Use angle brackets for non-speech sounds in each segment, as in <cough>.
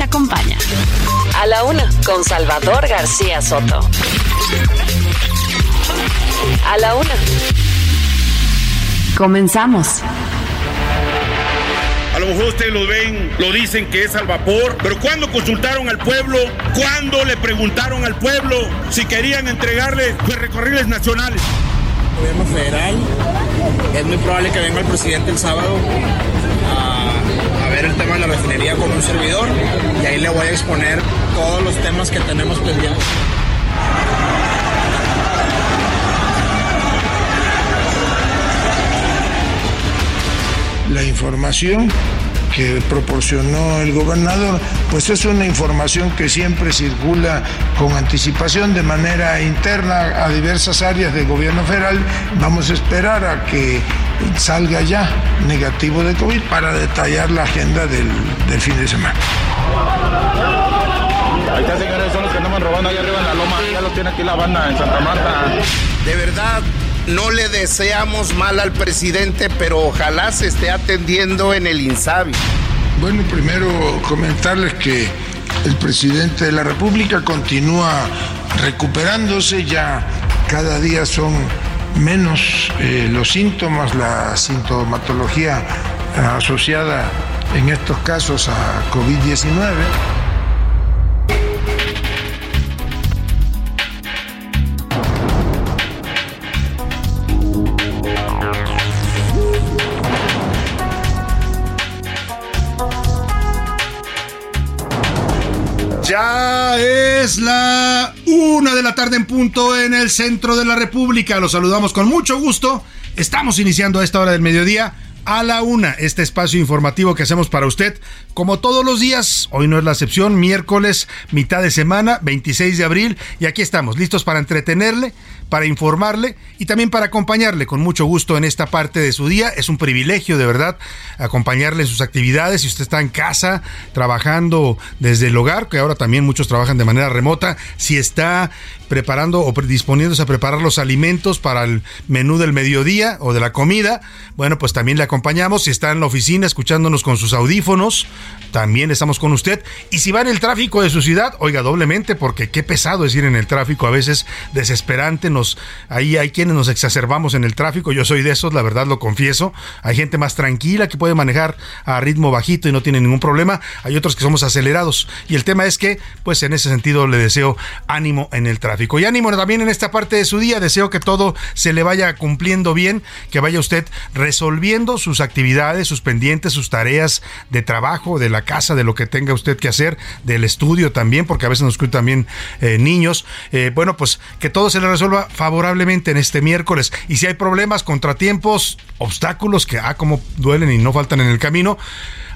Te acompaña. A la una, con Salvador García Soto. A la una. Comenzamos. A lo mejor ustedes lo ven, lo dicen que es al vapor, pero cuando consultaron al pueblo, cuando le preguntaron al pueblo si querían entregarle ferrocarriles nacionales. Gobierno federal, es muy probable que venga el presidente el sábado a el tema de la refinería con un servidor y ahí le voy a exponer todos los temas que tenemos pendientes. la información que proporcionó el gobernador, pues es una información que siempre circula con anticipación de manera interna a diversas áreas del gobierno federal. Vamos a esperar a que salga ya negativo de COVID para detallar la agenda del, del fin de semana. Ahí está, señores, son los que andaban robando allá arriba en la loma. Ya lo tiene aquí la banda en Santa Marta. De verdad, no le deseamos mal al presidente, pero ojalá se esté atendiendo en el INSABI. Bueno, primero comentarles que el presidente de la República continúa recuperándose, ya cada día son menos eh, los síntomas, la sintomatología asociada en estos casos a COVID-19. Ya es la una de la tarde en punto en el centro de la República. Los saludamos con mucho gusto. Estamos iniciando a esta hora del mediodía a la una este espacio informativo que hacemos para usted como todos los días. Hoy no es la excepción, miércoles, mitad de semana, 26 de abril. Y aquí estamos, listos para entretenerle, para informarle y también para acompañarle con mucho gusto en esta parte de su día. Es un privilegio, de verdad, acompañarle en sus actividades. Si usted está en casa, trabajando desde el hogar, que ahora también muchos trabajan de manera remota, si está preparando o disponiéndose a preparar los alimentos para el menú del mediodía o de la comida, bueno, pues también le acompañamos. Si está en la oficina escuchándonos con sus audífonos, también estamos con usted. Y si va en el tráfico de su ciudad, oiga doblemente, porque qué pesado es ir en el tráfico, a veces desesperante. Nos, ahí hay quienes nos exacerbamos en el tráfico. Yo soy de esos, la verdad lo confieso. Hay gente más tranquila que puede manejar a ritmo bajito y no tiene ningún problema. Hay otros que somos acelerados. Y el tema es que, pues en ese sentido, le deseo ánimo en el tráfico. Y ánimo también en esta parte de su día. Deseo que todo se le vaya cumpliendo bien, que vaya usted resolviendo sus actividades, sus pendientes, sus tareas de trabajo, de la casa, de lo que tenga usted que hacer, del estudio también, porque a veces nos escuchan también eh, niños. Eh, bueno, pues que todo se le resuelva favorablemente en este miércoles. Y si hay problemas, contratiempos, obstáculos que, ah, como duelen y no faltan en el camino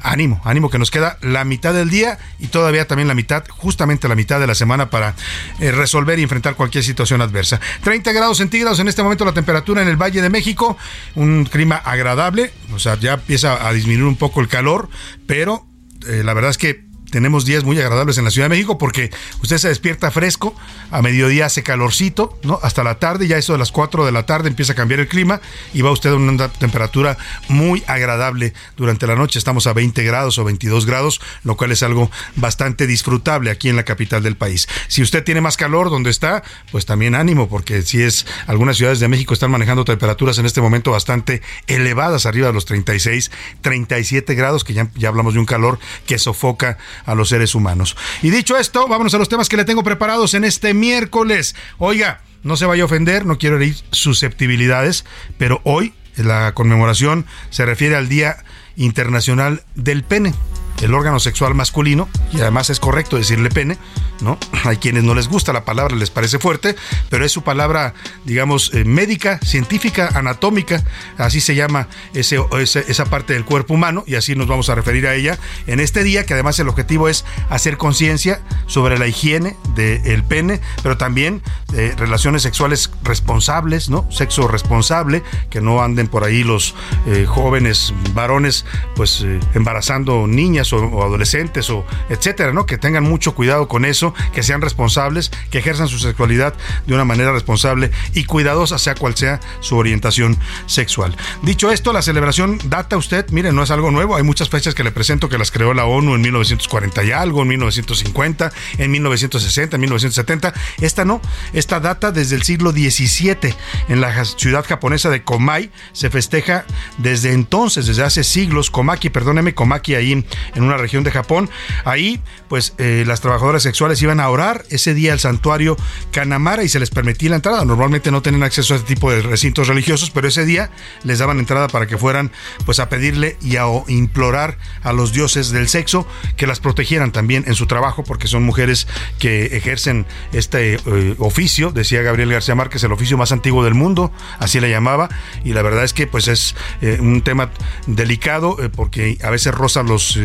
ánimo, ánimo que nos queda la mitad del día y todavía también la mitad, justamente la mitad de la semana para eh, resolver y enfrentar cualquier situación adversa. 30 grados centígrados en este momento la temperatura en el Valle de México, un clima agradable, o sea, ya empieza a disminuir un poco el calor, pero eh, la verdad es que tenemos días muy agradables en la Ciudad de México porque usted se despierta fresco, a mediodía hace calorcito, ¿no? Hasta la tarde, ya eso de las 4 de la tarde empieza a cambiar el clima y va usted a una temperatura muy agradable durante la noche. Estamos a 20 grados o 22 grados, lo cual es algo bastante disfrutable aquí en la capital del país. Si usted tiene más calor donde está, pues también ánimo porque si es algunas ciudades de México están manejando temperaturas en este momento bastante elevadas, arriba de los 36, 37 grados, que ya, ya hablamos de un calor que sofoca a los seres humanos. Y dicho esto, vámonos a los temas que le tengo preparados en este miércoles. Oiga, no se vaya a ofender, no quiero herir susceptibilidades, pero hoy la conmemoración se refiere al Día Internacional del Pene. El órgano sexual masculino, y además es correcto decirle pene, ¿no? <clears throat> Hay quienes no les gusta la palabra, les parece fuerte, pero es su palabra, digamos, eh, médica, científica, anatómica, así se llama ese, esa parte del cuerpo humano, y así nos vamos a referir a ella en este día, que además el objetivo es hacer conciencia sobre la higiene del pene, pero también eh, relaciones sexuales responsables, ¿no? Sexo responsable, que no anden por ahí los eh, jóvenes varones, pues embarazando niñas o, adolescentes o etcétera, ¿no? Que tengan mucho cuidado con eso, que sean responsables, que ejerzan su sexualidad de una manera responsable y cuidadosa, sea cual sea su orientación sexual. Dicho esto, la celebración data usted, miren, no es algo nuevo, hay muchas fechas que le presento que las creó la ONU en 1940 y algo, en 1950, en 1960, en 1970. Esta no, esta data desde el siglo XVII. En la ciudad japonesa de Komai se festeja desde entonces, desde hace siglos, Komaki, perdóneme, Komaki ahí en una región de Japón. Ahí, pues eh, las trabajadoras sexuales iban a orar ese día al santuario Kanamara y se les permitía la entrada. Normalmente no tienen acceso a este tipo de recintos religiosos, pero ese día les daban entrada para que fueran pues a pedirle y a implorar a los dioses del sexo que las protegieran también en su trabajo, porque son mujeres que ejercen este eh, oficio, decía Gabriel García Márquez, el oficio más antiguo del mundo, así le llamaba, y la verdad es que pues es eh, un tema delicado porque a veces roza los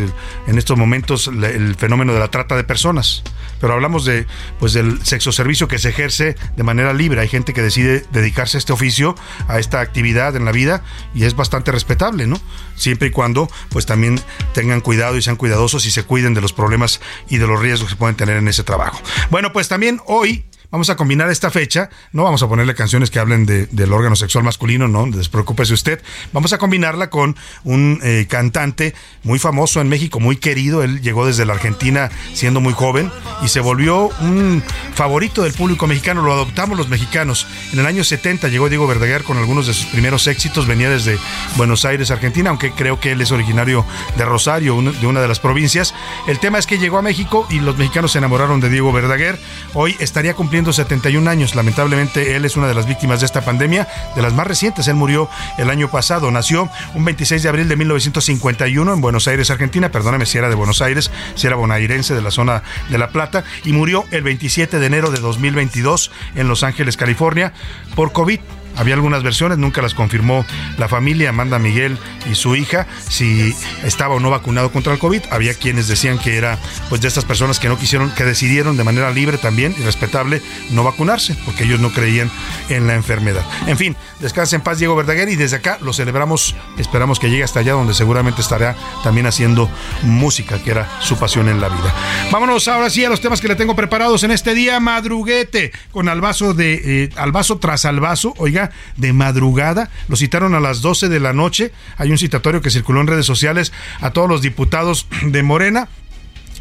en estos momentos el fenómeno de la trata de personas. Pero hablamos de pues del sexo servicio que se ejerce de manera libre. Hay gente que decide dedicarse a este oficio, a esta actividad en la vida y es bastante respetable, ¿no? Siempre y cuando pues también tengan cuidado y sean cuidadosos y se cuiden de los problemas y de los riesgos que pueden tener en ese trabajo. Bueno, pues también hoy Vamos a combinar esta fecha, no vamos a ponerle canciones que hablen del órgano sexual masculino, no, despreocúpese usted. Vamos a combinarla con un eh, cantante muy famoso en México, muy querido. Él llegó desde la Argentina siendo muy joven y se volvió un favorito del público mexicano. Lo adoptamos los mexicanos. En el año 70 llegó Diego Verdaguer con algunos de sus primeros éxitos. Venía desde Buenos Aires, Argentina, aunque creo que él es originario de Rosario, de una de las provincias. El tema es que llegó a México y los mexicanos se enamoraron de Diego Verdaguer. Hoy estaría cumpliendo 71 años. Lamentablemente, él es una de las víctimas de esta pandemia, de las más recientes. Él murió el año pasado. Nació un 26 de abril de 1951 en Buenos Aires, Argentina. Perdóname si era de Buenos Aires, si era bonairense de la zona de La Plata. Y murió el 27 de enero de 2022 en Los Ángeles, California, por COVID. Había algunas versiones, nunca las confirmó la familia, Amanda Miguel y su hija, si estaba o no vacunado contra el COVID. Había quienes decían que era pues de estas personas que no quisieron, que decidieron de manera libre también y respetable no vacunarse, porque ellos no creían en la enfermedad. En fin, descanse en paz Diego Verdaguer y desde acá lo celebramos, esperamos que llegue hasta allá donde seguramente estará también haciendo música, que era su pasión en la vida. Vámonos ahora sí a los temas que le tengo preparados en este día, madruguete, con albazo de eh, albazo tras albazo, oiga de madrugada. Lo citaron a las 12 de la noche. Hay un citatorio que circuló en redes sociales a todos los diputados <clears throat> de Morena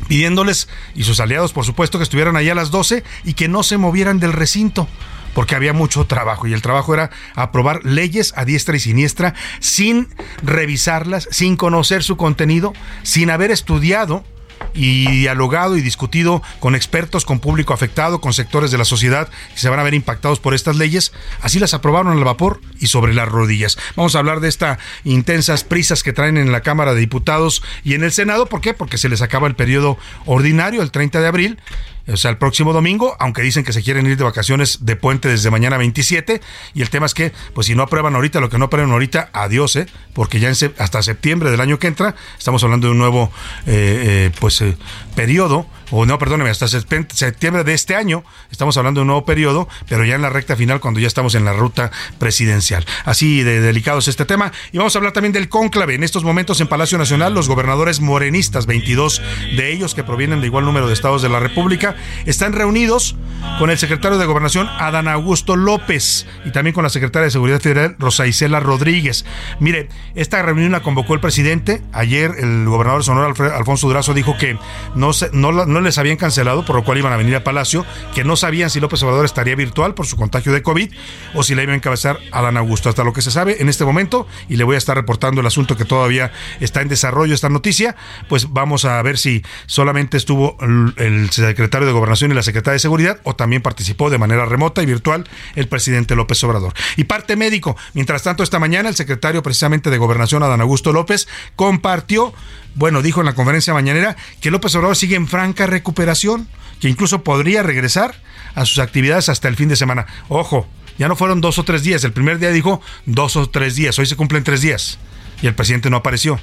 pidiéndoles y sus aliados, por supuesto, que estuvieran ahí a las 12 y que no se movieran del recinto porque había mucho trabajo y el trabajo era aprobar leyes a diestra y siniestra sin revisarlas, sin conocer su contenido, sin haber estudiado y dialogado y discutido con expertos, con público afectado, con sectores de la sociedad que se van a ver impactados por estas leyes. Así las aprobaron al vapor y sobre las rodillas. Vamos a hablar de estas intensas prisas que traen en la Cámara de Diputados y en el Senado. ¿Por qué? Porque se les acaba el periodo ordinario el 30 de abril o sea, el próximo domingo, aunque dicen que se quieren ir de vacaciones de puente desde mañana 27, y el tema es que, pues si no aprueban ahorita lo que no aprueban ahorita, adiós, ¿eh? porque ya hasta septiembre del año que entra, estamos hablando de un nuevo, eh, eh, pues, eh, periodo o no, perdóneme, hasta septiembre de este año, estamos hablando de un nuevo periodo, pero ya en la recta final cuando ya estamos en la ruta presidencial. Así de delicado es este tema. Y vamos a hablar también del cónclave. En estos momentos en Palacio Nacional, los gobernadores morenistas, 22 de ellos que provienen de igual número de estados de la República, están reunidos con el secretario de Gobernación, Adán Augusto López, y también con la secretaria de Seguridad Federal, Rosa Isela Rodríguez. Mire, esta reunión la convocó el presidente. Ayer el gobernador de Sonora, Alfonso Durazo, dijo que no, no, les habían cancelado, por lo cual iban a venir a Palacio, que no sabían si López Obrador estaría virtual por su contagio de COVID o si le iba a encabezar a Dan Augusto. Hasta lo que se sabe en este momento, y le voy a estar reportando el asunto que todavía está en desarrollo, esta noticia, pues vamos a ver si solamente estuvo el secretario de Gobernación y la secretaria de Seguridad o también participó de manera remota y virtual el presidente López Obrador. Y parte médico, mientras tanto, esta mañana el secretario precisamente de Gobernación, Adán Augusto López, compartió, bueno, dijo en la conferencia mañanera que López Obrador sigue en franca recuperación, que incluso podría regresar a sus actividades hasta el fin de semana. Ojo, ya no fueron dos o tres días. El primer día dijo dos o tres días. Hoy se cumplen tres días. Y el presidente no apareció.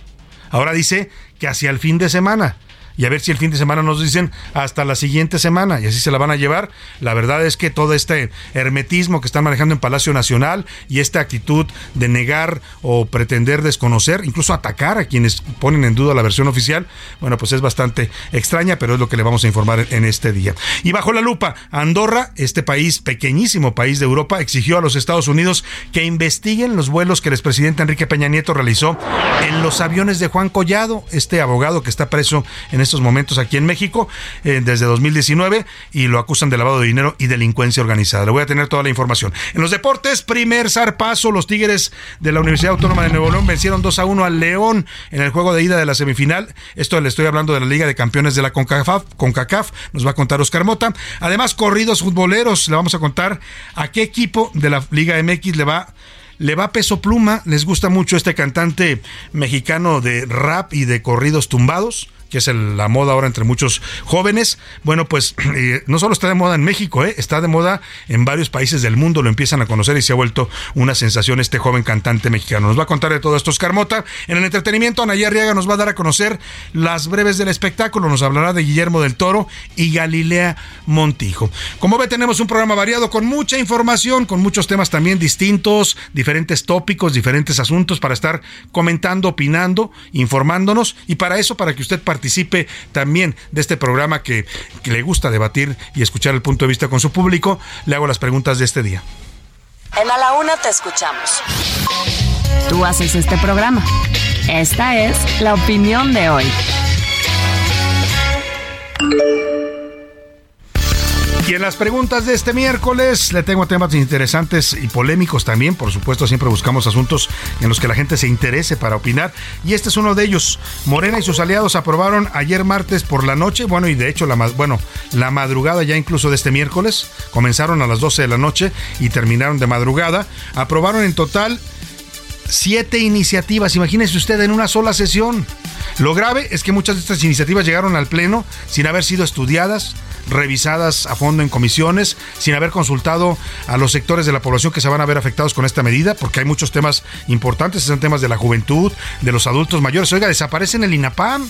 Ahora dice que hacia el fin de semana y a ver si el fin de semana nos dicen hasta la siguiente semana y así se la van a llevar. La verdad es que todo este hermetismo que están manejando en Palacio Nacional y esta actitud de negar o pretender desconocer, incluso atacar a quienes ponen en duda la versión oficial, bueno, pues es bastante extraña, pero es lo que le vamos a informar en este día. Y bajo la lupa, Andorra, este país, pequeñísimo país de Europa, exigió a los Estados Unidos que investiguen los vuelos que el expresidente Enrique Peña Nieto realizó en los aviones de Juan Collado, este abogado que está preso en estos momentos aquí en México eh, desde 2019 y lo acusan de lavado de dinero y delincuencia organizada. Le voy a tener toda la información. En los deportes, primer zarpazo, los Tigres de la Universidad Autónoma de Nuevo León vencieron 2 a 1 al León en el juego de ida de la semifinal. Esto le estoy hablando de la Liga de Campeones de la CONCACAF, CONCACAF nos va a contar Oscar Mota. Además, corridos futboleros, le vamos a contar a qué equipo de la Liga MX le va le va peso pluma, les gusta mucho este cantante mexicano de rap y de corridos tumbados que es la moda ahora entre muchos jóvenes. Bueno, pues <clears throat> eh, no solo está de moda en México, eh, está de moda en varios países del mundo, lo empiezan a conocer y se ha vuelto una sensación este joven cantante mexicano. Nos va a contar de todo esto Oscar Mota. En el entretenimiento, Anaya Arriaga nos va a dar a conocer las breves del espectáculo, nos hablará de Guillermo del Toro y Galilea Montijo. Como ve, tenemos un programa variado con mucha información, con muchos temas también distintos, diferentes tópicos, diferentes asuntos para estar comentando, opinando, informándonos y para eso, para que usted participe participe también de este programa que, le gusta debatir y escuchar el punto de vista con su público, le hago las preguntas de este día. En A la Una te escuchamos. Tú haces este programa. Esta es la opinión de hoy. Y en las preguntas de este miércoles le tengo temas interesantes y polémicos también. Por supuesto, siempre buscamos asuntos en los que la gente se interese para opinar. Y este es uno de ellos. Morena y sus aliados aprobaron ayer martes por la noche, bueno, y de hecho, la, bueno, la madrugada ya incluso de este miércoles. Comenzaron a las 12 de la noche y terminaron de madrugada. Aprobaron en total siete iniciativas. Imagínese usted en una sola sesión. Lo grave es que muchas de estas iniciativas llegaron al Pleno sin haber sido estudiadas, revisadas a fondo en comisiones, sin haber consultado a los sectores de la población que se van a ver afectados con esta medida, porque hay muchos temas importantes, son temas de la juventud, de los adultos mayores. Oiga, desaparecen el INAPAM.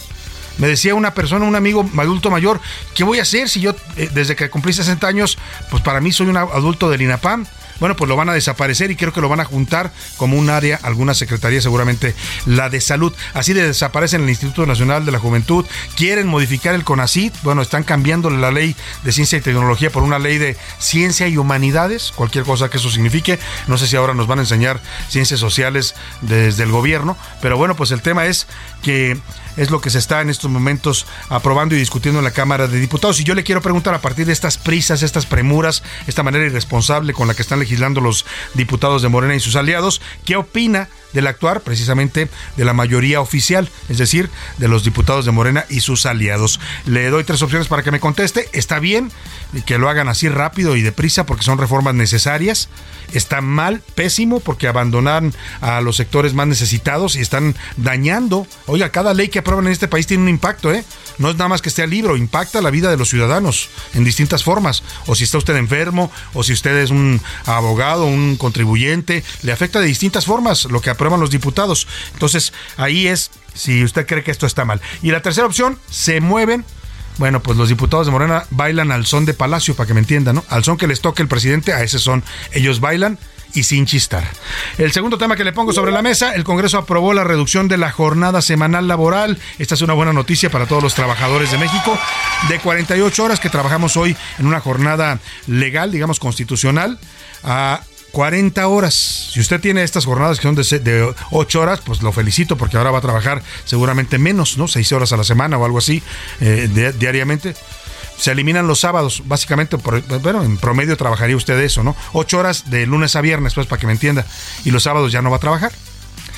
Me decía una persona, un amigo adulto mayor, ¿qué voy a hacer si yo eh, desde que cumplí 60 años, pues para mí soy un adulto del INAPAM? Bueno, pues lo van a desaparecer y creo que lo van a juntar como un área, alguna secretaría, seguramente la de salud. Así de desaparecen el Instituto Nacional de la Juventud, quieren modificar el CONACIT, bueno, están cambiando la ley de ciencia y tecnología por una ley de ciencia y humanidades, cualquier cosa que eso signifique. No sé si ahora nos van a enseñar ciencias sociales desde el gobierno, pero bueno, pues el tema es que es lo que se está en estos momentos aprobando y discutiendo en la Cámara de Diputados. Y yo le quiero preguntar a partir de estas prisas, estas premuras, esta manera irresponsable con la que están legislando los diputados de Morena y sus aliados, ¿qué opina del actuar precisamente de la mayoría oficial, es decir, de los diputados de Morena y sus aliados? Le doy tres opciones para que me conteste. Está bien que lo hagan así rápido y deprisa porque son reformas necesarias está mal, pésimo, porque abandonan a los sectores más necesitados y están dañando. Oiga, cada ley que aprueban en este país tiene un impacto, ¿eh? No es nada más que esté al libro, impacta la vida de los ciudadanos en distintas formas. O si está usted enfermo, o si usted es un abogado, un contribuyente, le afecta de distintas formas lo que los diputados. Entonces, ahí es si usted cree que esto está mal. Y la tercera opción, se mueven bueno, pues los diputados de Morena bailan al son de Palacio, para que me entiendan, ¿no? Al son que les toque el presidente, a ese son. Ellos bailan y sin chistar. El segundo tema que le pongo sobre la mesa, el Congreso aprobó la reducción de la jornada semanal laboral. Esta es una buena noticia para todos los trabajadores de México. De 48 horas que trabajamos hoy en una jornada legal, digamos constitucional, a 40 horas. Si usted tiene estas jornadas que son de, de 8 horas, pues lo felicito porque ahora va a trabajar seguramente menos, ¿no? 6 horas a la semana o algo así eh, di- diariamente. Se eliminan los sábados, básicamente, bueno, en promedio trabajaría usted eso, ¿no? 8 horas de lunes a viernes, pues para que me entienda. Y los sábados ya no va a trabajar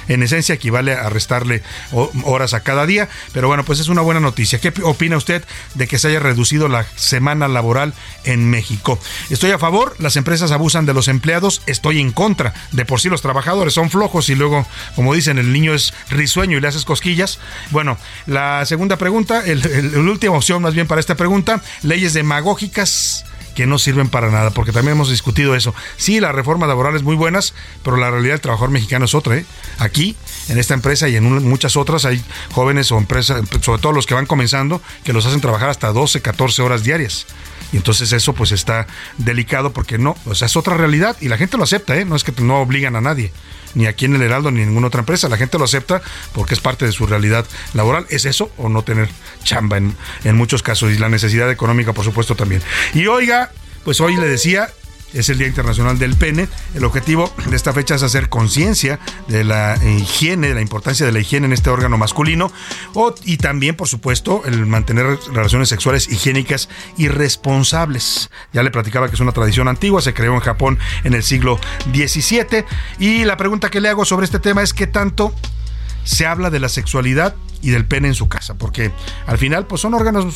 en esencia equivale a restarle ho- horas a cada día. Pero bueno, pues es una buena noticia. ¿Qué opina usted de que se haya reducido la semana laboral en México? Estoy a favor, las empresas abusan de los empleados, estoy en contra. De por sí los trabajadores son flojos y luego, como dicen, el niño es risueño y le haces cosquillas. Bueno, la segunda pregunta, la última opción más bien para esta pregunta, leyes demagógicas que no sirven para nada, porque también hemos discutido eso. Sí, las reformas laborales muy buenas, pero la realidad del trabajador mexicano es otra. ¿eh? Aquí, en esta empresa y en muchas otras, hay jóvenes o empresas, sobre todo los que van comenzando, que los hacen trabajar hasta 12, 14 horas diarias. Y entonces eso pues está delicado porque no, o sea, es otra realidad y la gente lo acepta, ¿eh? no es que no obligan a nadie, ni aquí en el Heraldo ni en ninguna otra empresa, la gente lo acepta porque es parte de su realidad laboral, es eso o no tener chamba en, en muchos casos y la necesidad económica por supuesto también. Y oiga, pues hoy le decía, es el Día Internacional del Pene. El objetivo de esta fecha es hacer conciencia de la higiene, de la importancia de la higiene en este órgano masculino y también, por supuesto, el mantener relaciones sexuales higiénicas y responsables. Ya le platicaba que es una tradición antigua, se creó en Japón en el siglo XVII y la pregunta que le hago sobre este tema es qué tanto se habla de la sexualidad y del pene en su casa, porque al final pues son órganos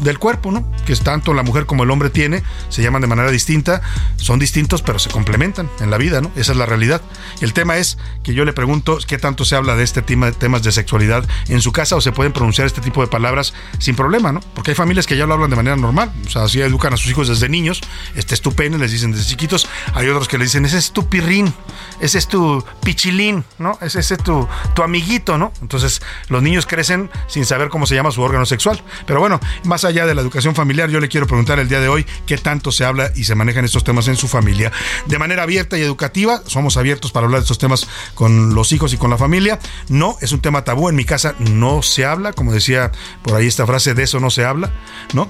del cuerpo, ¿no? Que es tanto la mujer como el hombre tiene, se llaman de manera distinta, son distintos pero se complementan en la vida, ¿no? Esa es la realidad. El tema es que yo le pregunto qué tanto se habla de este tema de temas de sexualidad en su casa o se pueden pronunciar este tipo de palabras sin problema, ¿no? Porque hay familias que ya lo hablan de manera normal, o sea, así educan a sus hijos desde niños, este es tu pene, les dicen desde chiquitos, hay otros que le dicen, ese es tu pirrín, ese es tu pichilín, ¿no? Ese ese es tu, tu amiguito, ¿no? Entonces, los niños crecen sin saber cómo se llama su órgano sexual. Pero bueno, más allá de la educación familiar, yo le quiero preguntar el día de hoy qué tanto se habla y se manejan estos temas en su familia. De manera abierta y educativa, somos abiertos para hablar de estos temas con los hijos y con la familia. No, es un tema tabú. En mi casa no se habla, como decía por ahí esta frase, de eso no se habla, ¿no?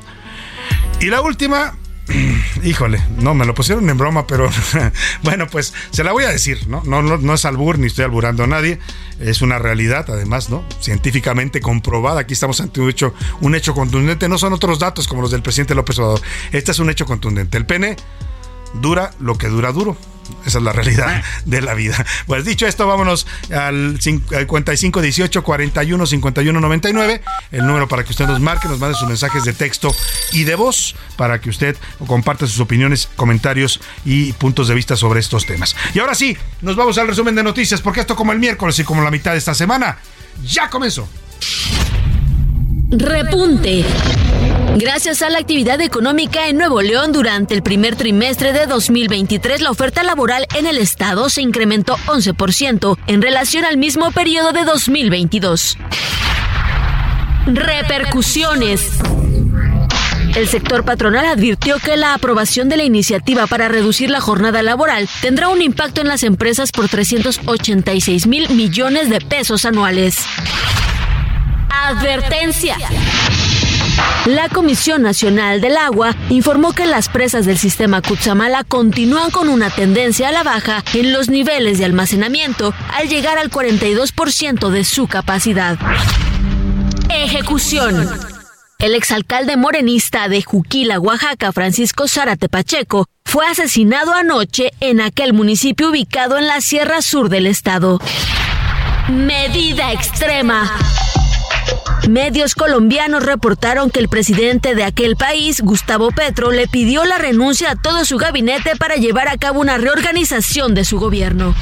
Y la última, <clears throat> híjole, no, me lo pusieron en broma, pero <laughs> bueno, pues se la voy a decir, ¿no? No, no, no es albur, ni estoy alburando a nadie, es una realidad, además, ¿no? Científicamente comprobada, aquí estamos ante un hecho, un hecho contundente, no son otros datos como los del presidente López Obrador, este es un hecho contundente, el pene dura lo que dura duro. Esa es la realidad de la vida. Pues dicho esto, vámonos al 55 18 41 51 99, el número para que usted nos marque, nos mande sus mensajes de texto y de voz para que usted comparte sus opiniones, comentarios y puntos de vista sobre estos temas. Y ahora sí, nos vamos al resumen de noticias, porque esto como el miércoles y como la mitad de esta semana, ya comenzó. Repunte. Gracias a la actividad económica en Nuevo León durante el primer trimestre de 2023, la oferta laboral en el estado se incrementó 11% en relación al mismo periodo de 2022. Repercusiones. El sector patronal advirtió que la aprobación de la iniciativa para reducir la jornada laboral tendrá un impacto en las empresas por 386 mil millones de pesos anuales. Advertencia. La Comisión Nacional del Agua informó que las presas del sistema Cutzamala continúan con una tendencia a la baja en los niveles de almacenamiento al llegar al 42% de su capacidad. Ejecución. El exalcalde morenista de Juquila, Oaxaca, Francisco Zárate Pacheco, fue asesinado anoche en aquel municipio ubicado en la Sierra Sur del estado. Medida extrema. Medios colombianos reportaron que el presidente de aquel país, Gustavo Petro, le pidió la renuncia a todo su gabinete para llevar a cabo una reorganización de su gobierno.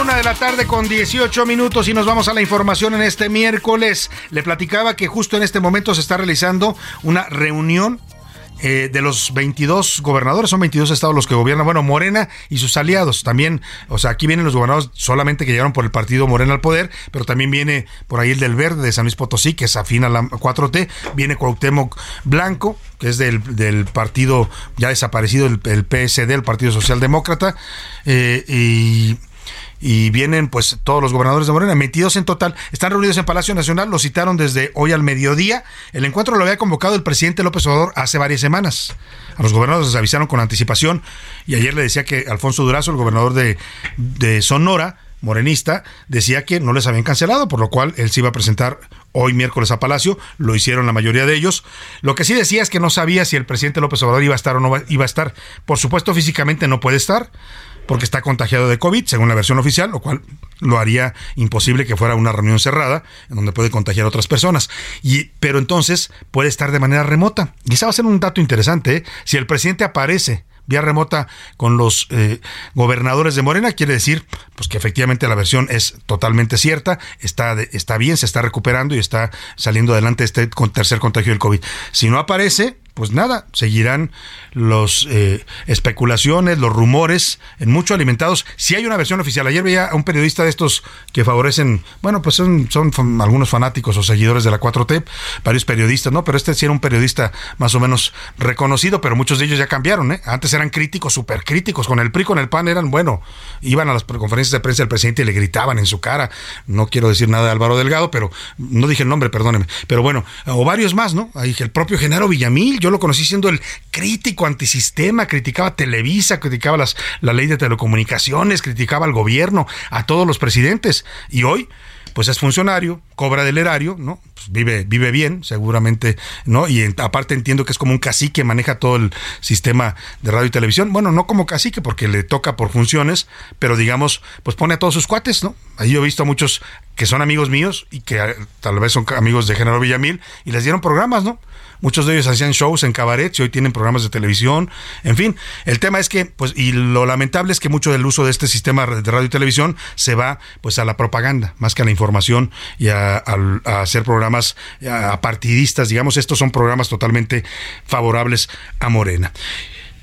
Una de la tarde con 18 minutos y nos vamos a la información en este miércoles. Le platicaba que justo en este momento se está realizando una reunión eh, de los 22 gobernadores, son 22 estados los que gobiernan, bueno, Morena y sus aliados también, o sea, aquí vienen los gobernadores solamente que llegaron por el partido Morena al poder, pero también viene por ahí el del Verde de San Luis Potosí, que es afín a la 4T, viene Cuauhtémoc Blanco, que es del, del partido ya desaparecido, el, el PSD, el Partido Socialdemócrata, eh, y y vienen pues todos los gobernadores de Morena, 22 en total, están reunidos en Palacio Nacional, lo citaron desde hoy al mediodía. El encuentro lo había convocado el presidente López Obrador hace varias semanas. A los gobernadores les avisaron con anticipación y ayer le decía que Alfonso Durazo, el gobernador de, de Sonora, morenista, decía que no les habían cancelado, por lo cual él se iba a presentar hoy miércoles a Palacio, lo hicieron la mayoría de ellos. Lo que sí decía es que no sabía si el presidente López Obrador iba a estar o no iba a estar. Por supuesto, físicamente no puede estar porque está contagiado de COVID, según la versión oficial, lo cual lo haría imposible que fuera una reunión cerrada, en donde puede contagiar a otras personas. Y, pero entonces puede estar de manera remota. Y va a ser un dato interesante. ¿eh? Si el presidente aparece vía remota con los eh, gobernadores de Morena, quiere decir pues que efectivamente la versión es totalmente cierta, está, está bien, se está recuperando y está saliendo adelante este tercer contagio del COVID. Si no aparece, pues nada, seguirán los eh, especulaciones, los rumores, en mucho alimentados. Si hay una versión oficial, ayer veía a un periodista de estos que favorecen, bueno, pues son, son algunos fanáticos o seguidores de la 4T, varios periodistas, ¿no? Pero este sí era un periodista más o menos reconocido, pero muchos de ellos ya cambiaron, ¿eh? Antes eran críticos, súper críticos, con el PRI, con el PAN, eran, bueno, iban a las conferencias de prensa del presidente y le gritaban en su cara. No quiero decir nada de Álvaro Delgado, pero no dije el nombre, perdóneme. Pero bueno, o varios más, ¿no? Ahí el propio Genaro Villamil, yo lo conocí siendo el crítico antisistema, criticaba Televisa, criticaba las, la ley de telecomunicaciones, criticaba al gobierno, a todos los presidentes. Y hoy, pues es funcionario, cobra del erario, ¿no? Pues vive, vive bien, seguramente, ¿no? Y aparte entiendo que es como un cacique, maneja todo el sistema de radio y televisión. Bueno, no como cacique porque le toca por funciones, pero digamos, pues pone a todos sus cuates, ¿no? Ahí yo he visto a muchos que son amigos míos y que eh, tal vez son amigos de General Villamil y les dieron programas, ¿no? Muchos de ellos hacían shows en cabarets y hoy tienen programas de televisión. En fin, el tema es que, pues, y lo lamentable es que mucho del uso de este sistema de radio y televisión se va, pues, a la propaganda, más que a la información y a, hacer programas partidistas. Digamos, estos son programas totalmente favorables a Morena.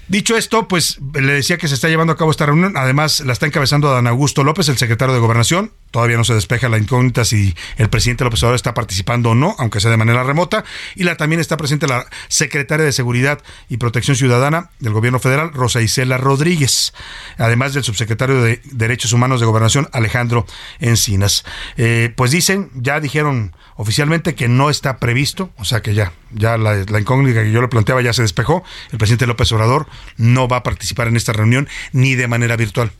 Dicho esto, pues le decía que se está llevando a cabo esta reunión. Además, la está encabezando Dan Augusto López, el secretario de Gobernación. Todavía no se despeja la incógnita si el presidente López Obrador está participando o no, aunque sea de manera remota. Y la también está presente la secretaria de Seguridad y Protección Ciudadana del Gobierno Federal, Rosa Isela Rodríguez. Además del subsecretario de Derechos Humanos de Gobernación, Alejandro Encinas. Eh, pues dicen, ya dijeron oficialmente que no está previsto, o sea que ya, ya la, la, incógnita que yo le planteaba ya se despejó. El presidente López Obrador no va a participar en esta reunión ni de manera virtual.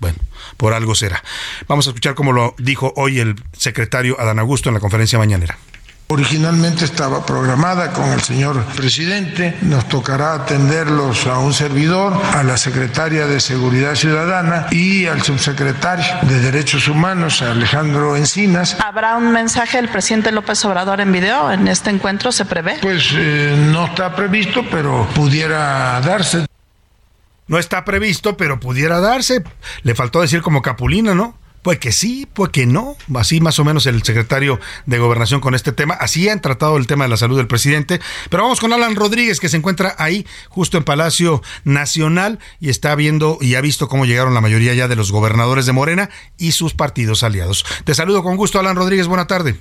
Bueno, por algo será. Vamos a escuchar cómo lo dijo hoy el secretario Adán Augusto en la conferencia mañanera. Originalmente estaba programada con el señor presidente, nos tocará atenderlos a un servidor, a la secretaria de Seguridad Ciudadana y al subsecretario de Derechos Humanos, Alejandro Encinas. ¿Habrá un mensaje del presidente López Obrador en video en este encuentro? ¿Se prevé? Pues eh, no está previsto, pero pudiera darse. No está previsto, pero pudiera darse. Le faltó decir como Capulina, ¿no? Pues que sí, pues que no. Así más o menos el secretario de Gobernación con este tema. Así han tratado el tema de la salud del presidente. Pero vamos con Alan Rodríguez, que se encuentra ahí, justo en Palacio Nacional, y está viendo y ha visto cómo llegaron la mayoría ya de los gobernadores de Morena y sus partidos aliados. Te saludo con gusto, Alan Rodríguez. Buena tarde.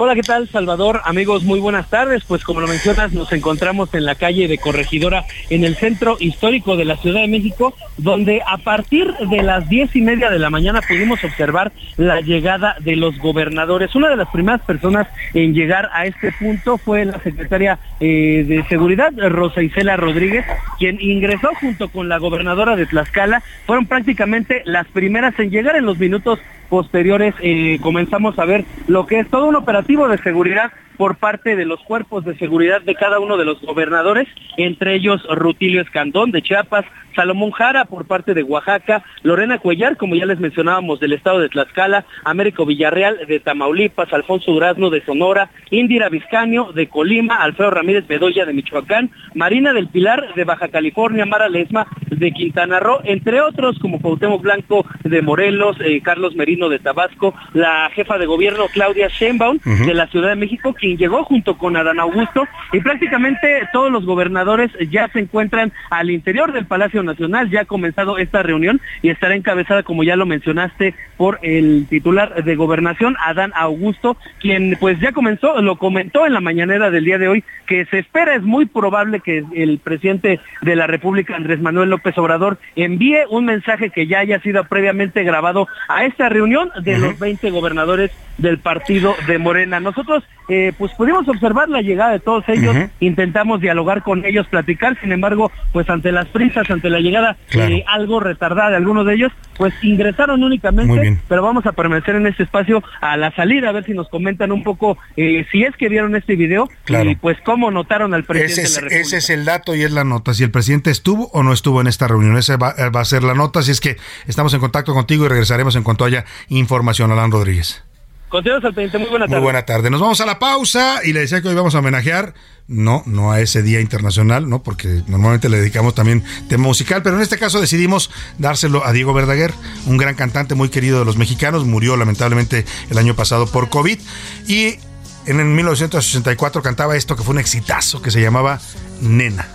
Hola, ¿qué tal, Salvador? Amigos, muy buenas tardes. Pues como lo mencionas, nos encontramos en la calle de Corregidora, en el centro histórico de la Ciudad de México, donde a partir de las diez y media de la mañana pudimos observar la llegada de los gobernadores. Una de las primeras personas en llegar a este punto fue la secretaria eh, de Seguridad, Rosa Isela Rodríguez, quien ingresó junto con la gobernadora de Tlaxcala. Fueron prácticamente las primeras en llegar en los minutos posteriores. Eh, comenzamos a ver lo que es todo un operativo de seguridad por parte de los cuerpos de seguridad de cada uno de los gobernadores, entre ellos Rutilio Escandón de Chiapas, Salomón Jara por parte de Oaxaca, Lorena Cuellar, como ya les mencionábamos, del estado de Tlaxcala, Américo Villarreal de Tamaulipas, Alfonso Durazno de Sonora, Indira Vizcaño de Colima, Alfredo Ramírez Bedoya de Michoacán, Marina del Pilar de Baja California, Mara Lesma de Quintana Roo, entre otros como Cuauhtémoc Blanco de Morelos, eh, Carlos Merino de Tabasco, la jefa de gobierno Claudia Sheinbaum de la Ciudad de México, quien llegó junto con Adán Augusto. Y prácticamente todos los gobernadores ya se encuentran al interior del Palacio Nacional, ya ha comenzado esta reunión y estará encabezada, como ya lo mencionaste, por el titular de gobernación, Adán Augusto, quien pues ya comenzó, lo comentó en la mañanera del día de hoy, que se espera, es muy probable que el presidente de la República, Andrés Manuel López Obrador, envíe un mensaje que ya haya sido previamente grabado a esta reunión de los 20 gobernadores del partido de Morena. Nosotros eh, pues pudimos observar la llegada de todos ellos, intentamos dialogar con ellos, platicar, sin embargo, pues ante las prisas, ante la llegada eh, algo retardada de algunos de ellos, pues ingresaron únicamente, pero vamos a permanecer en este espacio a la salida, a ver si nos comentan un poco eh, si es que vieron este video y pues cómo notaron al presidente ese es, de la República. Ese es el dato y es la nota, si el presidente estuvo o no estuvo en esta reunión, esa va, va a ser la nota, así es que estamos en contacto contigo y regresaremos en cuanto haya información, Alan Rodríguez. Continuamos al pendiente, muy buena tarde. Muy buena tarde. Nos vamos a la pausa y le decía que hoy vamos a homenajear, no, no a ese Día Internacional, ¿no? Porque normalmente le dedicamos también tema musical, pero en este caso decidimos dárselo a Diego Verdaguer, un gran cantante muy querido de los mexicanos, murió lamentablemente el año pasado por COVID y en el 1964 cantaba esto que fue un exitazo que se llamaba Nena.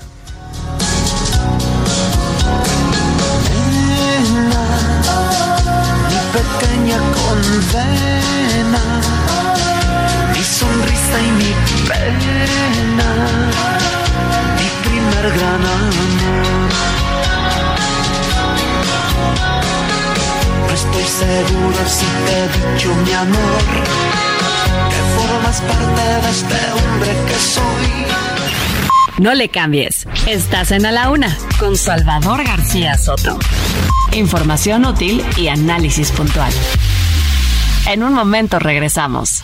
pequeña condena, pena, mi primer gran amor. No estoy seguro si te he dicho mi amor, que formas parte de este hombre que soy. No le cambies. Estás en A la Una con Salvador García Soto. Información útil y análisis puntual. En un momento regresamos.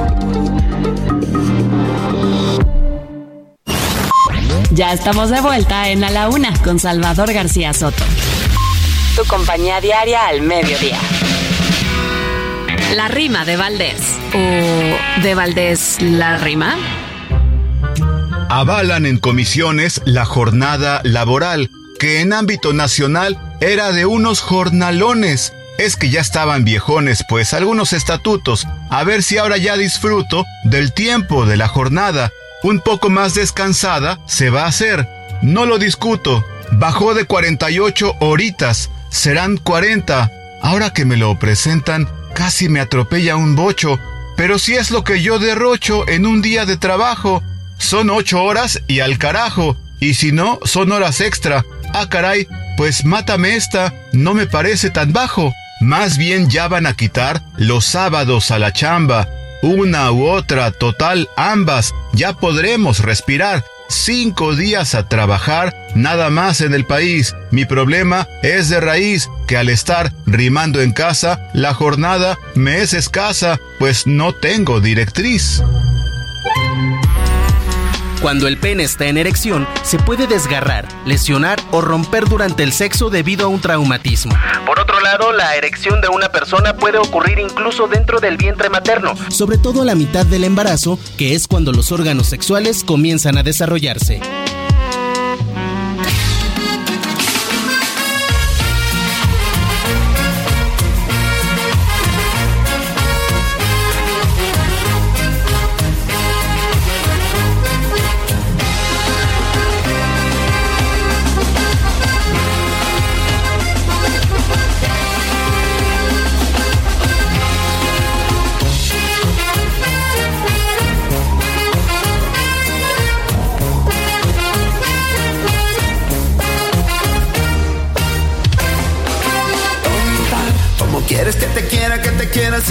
Ya estamos de vuelta en A la Una con Salvador García Soto. Tu compañía diaria al mediodía. La rima de Valdés. ¿O de Valdés la rima? Avalan en comisiones la jornada laboral, que en ámbito nacional era de unos jornalones. Es que ya estaban viejones, pues algunos estatutos. A ver si ahora ya disfruto del tiempo de la jornada. Un poco más descansada se va a hacer. No lo discuto. Bajó de 48 horitas. Serán 40. Ahora que me lo presentan, casi me atropella un bocho. Pero si es lo que yo derrocho en un día de trabajo, son ocho horas y al carajo. Y si no, son horas extra. Ah, caray, pues mátame esta, no me parece tan bajo. Más bien ya van a quitar los sábados a la chamba. Una u otra, total, ambas. Ya podremos respirar. Cinco días a trabajar, nada más en el país. Mi problema es de raíz, que al estar rimando en casa, la jornada me es escasa, pues no tengo directriz. Cuando el pene está en erección, se puede desgarrar, lesionar o romper durante el sexo debido a un traumatismo. Por otro lado, la erección de una persona puede ocurrir incluso dentro del vientre materno, sobre todo a la mitad del embarazo, que es cuando los órganos sexuales comienzan a desarrollarse.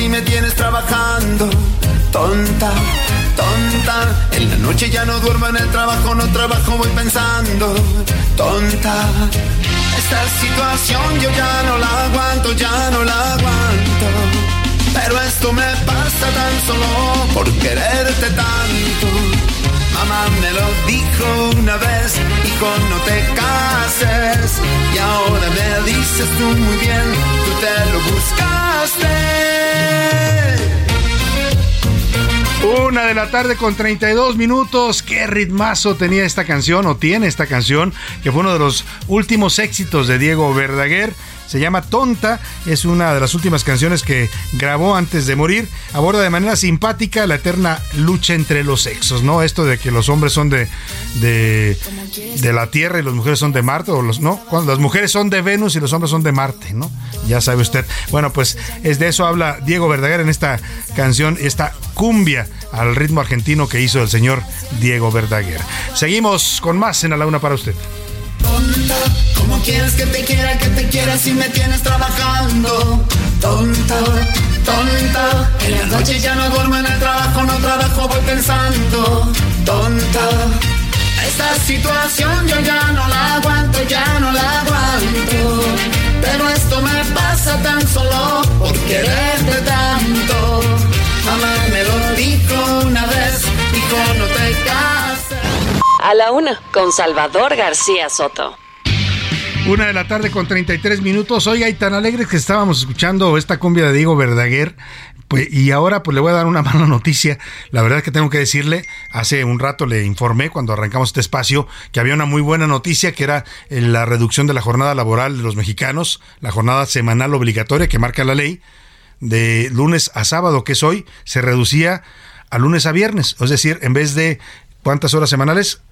Si me tienes trabajando. Tonta, tonta. En la noche ya no duermo en el trabajo, no trabajo, voy pensando. Tonta. Esta situación yo ya no la aguanto, ya no la aguanto. Pero esto me pasa tan solo por quererte tanto. Mamá me lo dijo una vez, hijo no te cases. Y ahora me dices tú muy bien, tú te lo buscaste. Una de la tarde con 32 minutos. Qué ritmazo tenía esta canción o tiene esta canción, que fue uno de los últimos éxitos de Diego Verdaguer se llama Tonta, es una de las últimas canciones que grabó antes de morir, aborda de manera simpática la eterna lucha entre los sexos, ¿no? Esto de que los hombres son de, de, la Tierra y las mujeres son de Marte, o los, no, cuando las mujeres son de Venus y los hombres son de Marte, ¿no? Ya sabe usted. Bueno, pues es de eso habla Diego Verdaguer en esta canción, esta cumbia al ritmo argentino que hizo el señor Diego Verdaguer. Seguimos con más en la Laguna para usted. Tonta, ¿cómo quieres que te quiera, que te quiera si me tienes trabajando? Tonta, tonta, en las noches ya no duermo en el trabajo, no trabajo, voy pensando. Tonta, esta situación yo ya no la aguanto, ya no la aguanto. Pero esto me pasa tan solo por quererte tanto. Mamá me lo dijo una vez, dijo no te cases. A la una, con Salvador García Soto. Una de la tarde con 33 minutos. Oiga, y tan alegres que estábamos escuchando esta cumbia de Diego Verdaguer. Pues, y ahora pues le voy a dar una <laughs> mala noticia. La verdad es que tengo que decirle, hace un rato le informé cuando arrancamos este espacio que había una muy buena noticia que era eh, la reducción de la jornada laboral de los mexicanos, la jornada semanal obligatoria que marca la ley, de lunes a sábado, que es hoy, se reducía a lunes a viernes. Es decir, en vez de ¿cuántas horas semanales?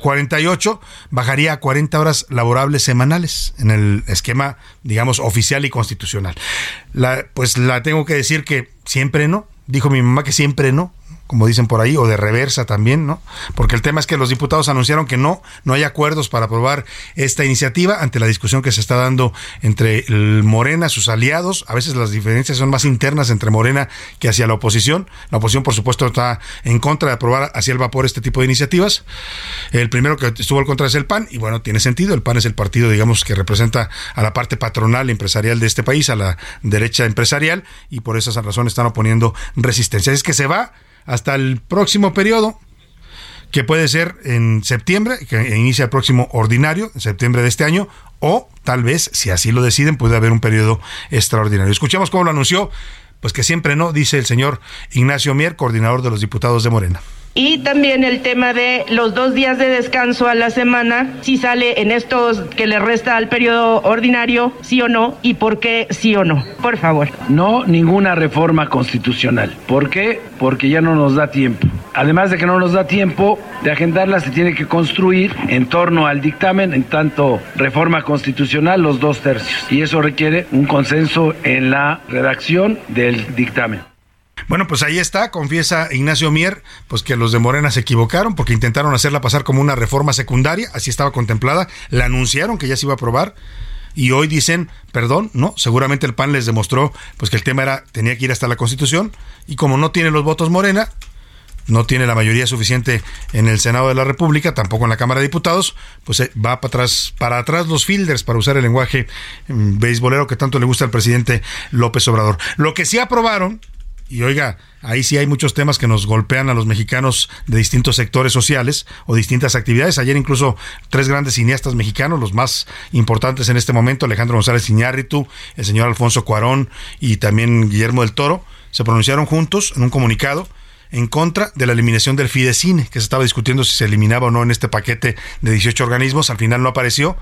48 bajaría a 40 horas laborables semanales en el esquema, digamos, oficial y constitucional. La, pues la tengo que decir que siempre no. Dijo mi mamá que siempre no como dicen por ahí, o de reversa también, ¿no? Porque el tema es que los diputados anunciaron que no, no hay acuerdos para aprobar esta iniciativa ante la discusión que se está dando entre el Morena, sus aliados. A veces las diferencias son más internas entre Morena que hacia la oposición. La oposición, por supuesto, está en contra de aprobar hacia el vapor este tipo de iniciativas. El primero que estuvo al contra es el PAN, y bueno, tiene sentido. El PAN es el partido, digamos, que representa a la parte patronal empresarial de este país, a la derecha empresarial, y por esas razones están oponiendo resistencia. Es que se va hasta el próximo periodo, que puede ser en septiembre, que inicia el próximo ordinario, en septiembre de este año, o tal vez, si así lo deciden, puede haber un periodo extraordinario. Escuchemos cómo lo anunció, pues que siempre no, dice el señor Ignacio Mier, coordinador de los diputados de Morena. Y también el tema de los dos días de descanso a la semana, si sale en estos que le resta al periodo ordinario, sí o no, y por qué sí o no. Por favor. No, ninguna reforma constitucional. ¿Por qué? Porque ya no nos da tiempo. Además de que no nos da tiempo de agendarla, se tiene que construir en torno al dictamen, en tanto reforma constitucional, los dos tercios. Y eso requiere un consenso en la redacción del dictamen. Bueno, pues ahí está, confiesa Ignacio Mier, pues que los de Morena se equivocaron porque intentaron hacerla pasar como una reforma secundaria, así estaba contemplada, la anunciaron que ya se iba a aprobar y hoy dicen, perdón, no, seguramente el PAN les demostró pues que el tema era tenía que ir hasta la Constitución y como no tiene los votos Morena, no tiene la mayoría suficiente en el Senado de la República, tampoco en la Cámara de Diputados, pues eh, va para atrás, para atrás los fielders para usar el lenguaje mm, beisbolero que tanto le gusta al presidente López Obrador. Lo que sí aprobaron y oiga, ahí sí hay muchos temas que nos golpean a los mexicanos de distintos sectores sociales o distintas actividades. Ayer incluso tres grandes cineastas mexicanos, los más importantes en este momento, Alejandro González Iñárritu, el señor Alfonso Cuarón y también Guillermo del Toro, se pronunciaron juntos en un comunicado en contra de la eliminación del Fidecine, que se estaba discutiendo si se eliminaba o no en este paquete de 18 organismos, al final no apareció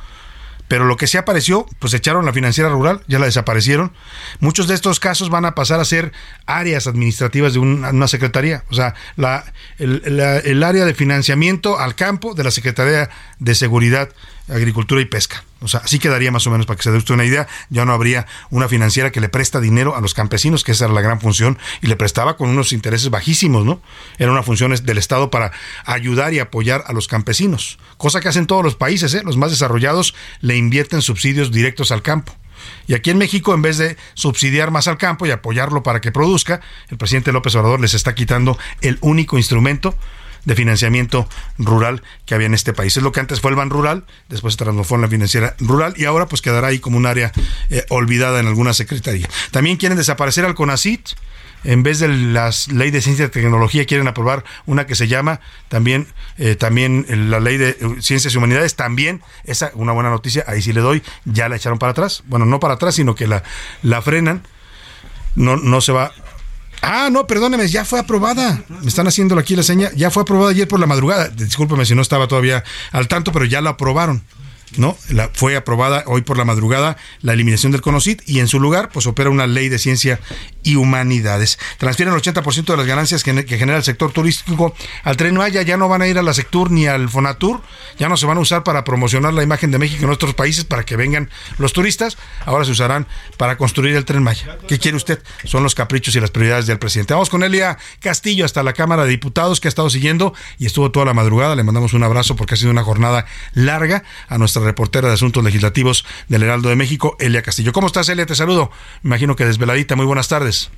pero lo que sí apareció, pues echaron la financiera rural, ya la desaparecieron. Muchos de estos casos van a pasar a ser áreas administrativas de una, secretaría, o sea, la, el, área de financiamiento al campo de la Secretaría de Seguridad, Agricultura y Pesca. O sea, así quedaría más o menos para que se dé usted una idea. Ya no habría una financiera que le presta dinero a los campesinos, que esa era la gran función, y le prestaba con unos intereses bajísimos, ¿no? Era una función del Estado para ayudar y apoyar a los campesinos. Cosa que hacen todos los países, ¿eh? Los más desarrollados le invierten subsidios directos al campo. Y aquí en México, en vez de subsidiar más al campo y apoyarlo para que produzca, el presidente López Obrador les está quitando el único instrumento de financiamiento rural que había en este país. Es lo que antes fue el Ban Rural, después se transformó en la financiera rural y ahora pues quedará ahí como un área eh, olvidada en alguna secretaría. También quieren desaparecer al CONACIT en vez de la ley de ciencia y tecnología, quieren aprobar una que se llama también, eh, también la ley de ciencias y humanidades, también, esa, una buena noticia, ahí sí le doy, ya la echaron para atrás. Bueno, no para atrás, sino que la, la frenan. No, no se va Ah, no, perdóneme, ya fue aprobada. Me están haciendo aquí la seña. Ya fue aprobada ayer por la madrugada. Discúlpeme si no estaba todavía al tanto, pero ya la aprobaron. ¿No? La, fue aprobada hoy por la madrugada la eliminación del CONOCIT y en su lugar pues opera una ley de ciencia y humanidades. Transfieren el 80% de las ganancias que, genera el sector turístico al Tren Maya, ya no van a ir a la Sectur ni al Fonatur, ya no se van a usar para promocionar la imagen de México en otros países para que vengan los turistas, ahora se usarán para construir el Tren Maya. ¿Qué quiere usted? Son los caprichos y las prioridades del presidente. Vamos con Elia Castillo hasta la Cámara de Diputados que ha estado siguiendo y estuvo toda la madrugada. Le mandamos un abrazo porque ha sido una jornada larga a nuestra reportera de Asuntos Legislativos del Heraldo de México, Elia Castillo. ¿Cómo estás, Elia? Te saludo. Imagino que desveladita. Muy buenas tardes.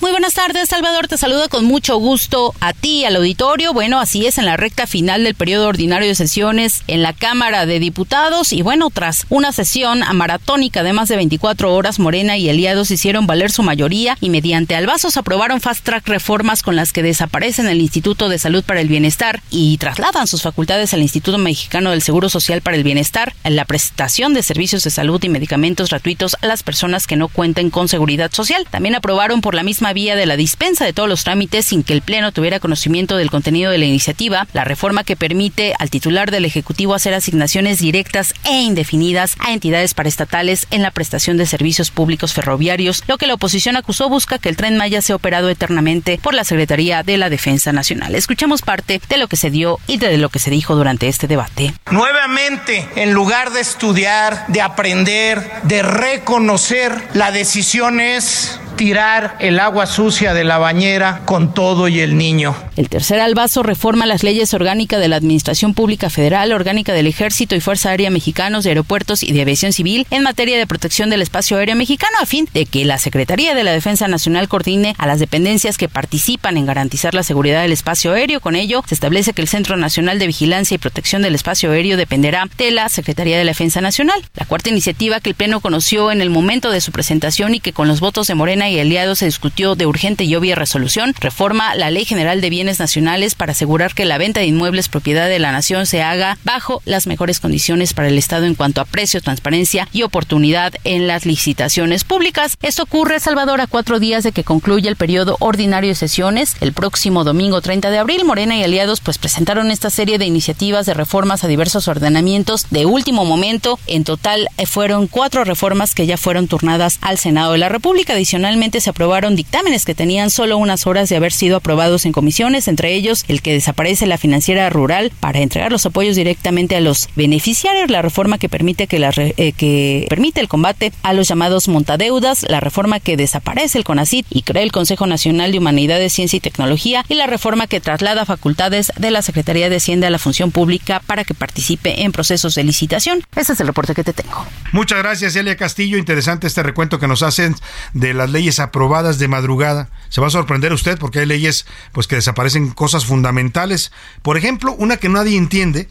Muy buenas tardes, Salvador. Te saludo con mucho gusto a ti, al auditorio. Bueno, así es, en la recta final del periodo ordinario de sesiones en la Cámara de Diputados. Y bueno, tras una sesión maratónica de más de 24 horas, Morena y aliados hicieron valer su mayoría y mediante albazos aprobaron fast track reformas con las que desaparecen el Instituto de Salud para el Bienestar y trasladan sus facultades al Instituto Mexicano del Seguro Social para el Bienestar, en la prestación de servicios de salud y medicamentos gratuitos a las personas que no cuenten con seguridad social. También aprobaron por la misma vía de la dispensa de todos los trámites sin que el Pleno tuviera conocimiento del contenido de la iniciativa, la reforma que permite al titular del Ejecutivo hacer asignaciones directas e indefinidas a entidades paraestatales en la prestación de servicios públicos ferroviarios, lo que la oposición acusó busca que el tren Maya sea operado eternamente por la Secretaría de la Defensa Nacional. Escuchemos parte de lo que se dio y de lo que se dijo durante este debate. Nuevamente, en lugar de estudiar, de aprender, de reconocer, la decisión es tirar el agua sucia de la bañera con todo y el niño. El tercer albazo reforma las leyes orgánicas de la Administración Pública Federal, orgánica del Ejército y Fuerza Aérea Mexicanos de Aeropuertos y de Aviación Civil en materia de protección del espacio aéreo mexicano a fin de que la Secretaría de la Defensa Nacional coordine a las dependencias que participan en garantizar la seguridad del espacio aéreo. Con ello, se establece que el Centro Nacional de Vigilancia y Protección del Espacio Aéreo dependerá de la Secretaría de la Defensa Nacional. La cuarta iniciativa que el Pleno conoció en el momento de su presentación y que con los votos de Morena y aliados se discutió de urgente y obvia resolución, reforma la Ley General de Bienes Nacionales para asegurar que la venta de inmuebles propiedad de la nación se haga bajo las mejores condiciones para el Estado en cuanto a precio, transparencia y oportunidad en las licitaciones públicas. Esto ocurre, Salvador, a cuatro días de que concluya el periodo ordinario de sesiones. El próximo domingo 30 de abril, Morena y aliados pues presentaron esta serie de iniciativas de reformas a diversos ordenamientos de último momento. En total eh, fueron cuatro reformas que ya fueron turnadas al Senado de la República. Adicionalmente, se aprobaron dictámenes que tenían solo unas horas de haber sido aprobados en comisiones, entre ellos el que desaparece la financiera rural para entregar los apoyos directamente a los beneficiarios, la reforma que permite que, la, eh, que permite el combate a los llamados montadeudas, la reforma que desaparece el CONACIT y crea el Consejo Nacional de Humanidades, Ciencia y Tecnología y la reforma que traslada facultades de la Secretaría de Hacienda a la función pública para que participe en procesos de licitación. Ese es el reporte que te tengo. Muchas gracias, Elia Castillo. Interesante este recuento que nos hacen de las leyes aprobadas de madrugada. Se va a sorprender usted porque hay leyes pues que desaparecen cosas fundamentales. Por ejemplo, una que nadie entiende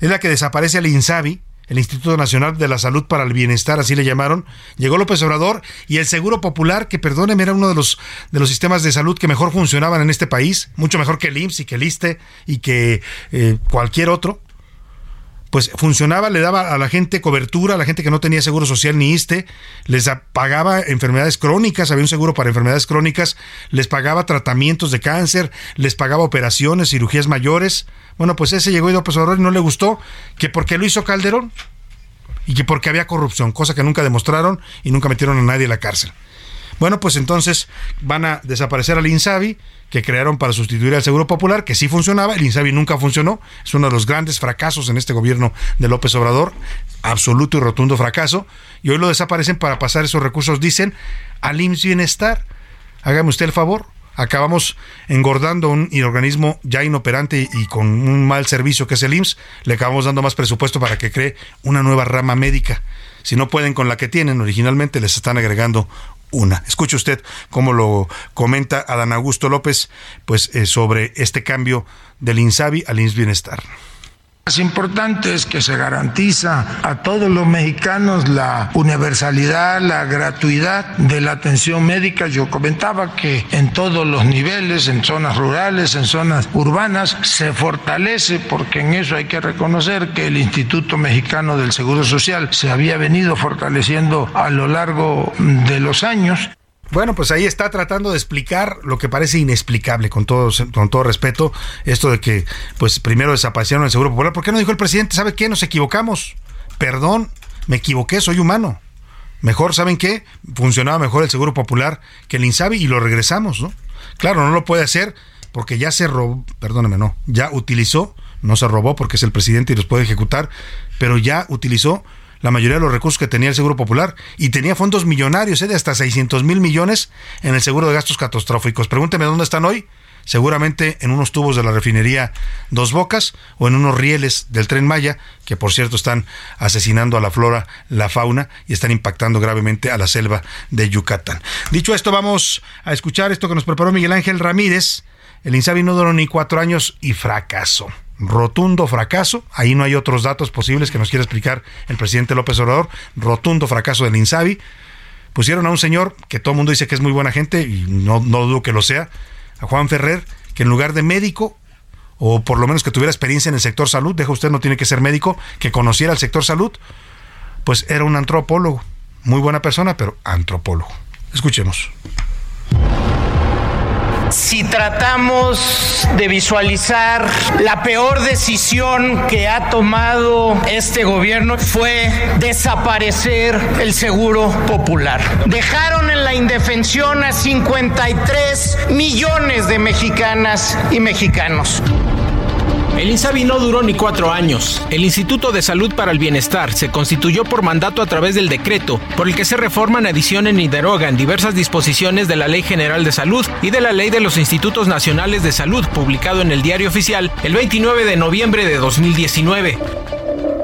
es la que desaparece el INSABI, el Instituto Nacional de la Salud para el Bienestar, así le llamaron. Llegó López Obrador y el Seguro Popular, que perdóneme, era uno de los, de los sistemas de salud que mejor funcionaban en este país, mucho mejor que el IMSS y que el ISTE y que eh, cualquier otro pues funcionaba, le daba a la gente cobertura, a la gente que no tenía seguro social ni ISTE, les pagaba enfermedades crónicas, había un seguro para enfermedades crónicas, les pagaba tratamientos de cáncer, les pagaba operaciones, cirugías mayores. Bueno, pues ese llegó y López Obrador y no le gustó, que porque lo hizo Calderón y que porque había corrupción, cosa que nunca demostraron y nunca metieron a nadie a la cárcel. Bueno, pues entonces van a desaparecer al INSABI, que crearon para sustituir al Seguro Popular, que sí funcionaba, el INSABI nunca funcionó, es uno de los grandes fracasos en este gobierno de López Obrador, absoluto y rotundo fracaso, y hoy lo desaparecen para pasar esos recursos, dicen, al IMSS Bienestar. Hágame usted el favor, acabamos engordando un organismo ya inoperante y con un mal servicio que es el IMSS, le acabamos dando más presupuesto para que cree una nueva rama médica. Si no pueden con la que tienen originalmente, les están agregando una. Escuche usted cómo lo comenta Adán Augusto López, pues eh, sobre este cambio del INSABI al INS Bienestar más importante es que se garantiza a todos los mexicanos la universalidad, la gratuidad de la atención médica. Yo comentaba que en todos los niveles, en zonas rurales, en zonas urbanas, se fortalece porque en eso hay que reconocer que el Instituto Mexicano del Seguro Social se había venido fortaleciendo a lo largo de los años. Bueno, pues ahí está tratando de explicar lo que parece inexplicable, con todo, con todo respeto, esto de que, pues primero desaparecieron el Seguro Popular. ¿Por qué no dijo el presidente? ¿Sabe qué? Nos equivocamos. Perdón, me equivoqué, soy humano. Mejor, ¿saben qué? Funcionaba mejor el Seguro Popular que el INSABI y lo regresamos, ¿no? Claro, no lo puede hacer porque ya se robó, perdóneme, no, ya utilizó, no se robó porque es el presidente y los puede ejecutar, pero ya utilizó la mayoría de los recursos que tenía el Seguro Popular y tenía fondos millonarios, ¿eh? de hasta 600 mil millones en el seguro de gastos catastróficos. Pregúnteme dónde están hoy. Seguramente en unos tubos de la refinería Dos Bocas o en unos rieles del tren Maya, que por cierto están asesinando a la flora, la fauna y están impactando gravemente a la selva de Yucatán. Dicho esto, vamos a escuchar esto que nos preparó Miguel Ángel Ramírez. El Insabi no duró ni cuatro años y fracasó rotundo fracaso. Ahí no hay otros datos posibles que nos quiera explicar el presidente López Obrador. Rotundo fracaso del INSABI. Pusieron a un señor que todo el mundo dice que es muy buena gente y no, no dudo que lo sea, a Juan Ferrer, que en lugar de médico, o por lo menos que tuviera experiencia en el sector salud, deja usted no tiene que ser médico, que conociera el sector salud, pues era un antropólogo. Muy buena persona, pero antropólogo. Escuchemos si tratamos de visualizar la peor decisión que ha tomado este gobierno fue desaparecer el seguro popular. Dejaron en la indefensión a 53 millones de mexicanas y mexicanos. El INSABI no duró ni cuatro años. El Instituto de Salud para el Bienestar se constituyó por mandato a través del decreto por el que se reforman, adicionan y derogan diversas disposiciones de la Ley General de Salud y de la Ley de los Institutos Nacionales de Salud, publicado en el Diario Oficial el 29 de noviembre de 2019.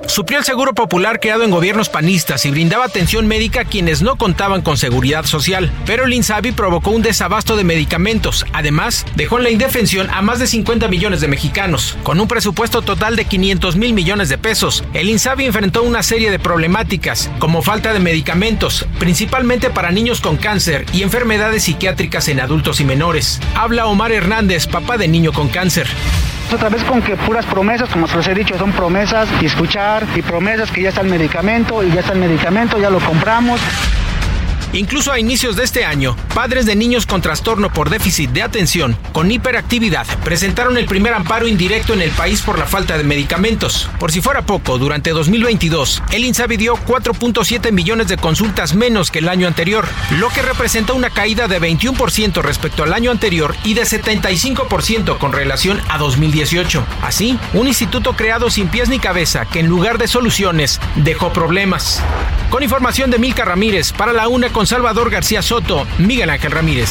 Suplió el Seguro Popular creado en gobiernos panistas y brindaba atención médica a quienes no contaban con seguridad social. Pero el INSABI provocó un desabasto de medicamentos. Además, dejó en la indefensión a más de 50 millones de mexicanos. Con un presupuesto total de 500 mil millones de pesos, el INSABI enfrentó una serie de problemáticas, como falta de medicamentos, principalmente para niños con cáncer y enfermedades psiquiátricas en adultos y menores. Habla Omar Hernández, papá de niño con cáncer otra vez con que puras promesas, como se los he dicho, son promesas y escuchar y promesas que ya está el medicamento y ya está el medicamento, ya lo compramos. Incluso a inicios de este año, padres de niños con trastorno por déficit de atención con hiperactividad presentaron el primer amparo indirecto en el país por la falta de medicamentos. Por si fuera poco, durante 2022, el INSABI dio 4.7 millones de consultas menos que el año anterior, lo que representa una caída de 21% respecto al año anterior y de 75% con relación a 2018. Así, un instituto creado sin pies ni cabeza que en lugar de soluciones dejó problemas. Con información de Milka Ramírez para la UNA con Salvador García Soto, Miguel Ángel Ramírez.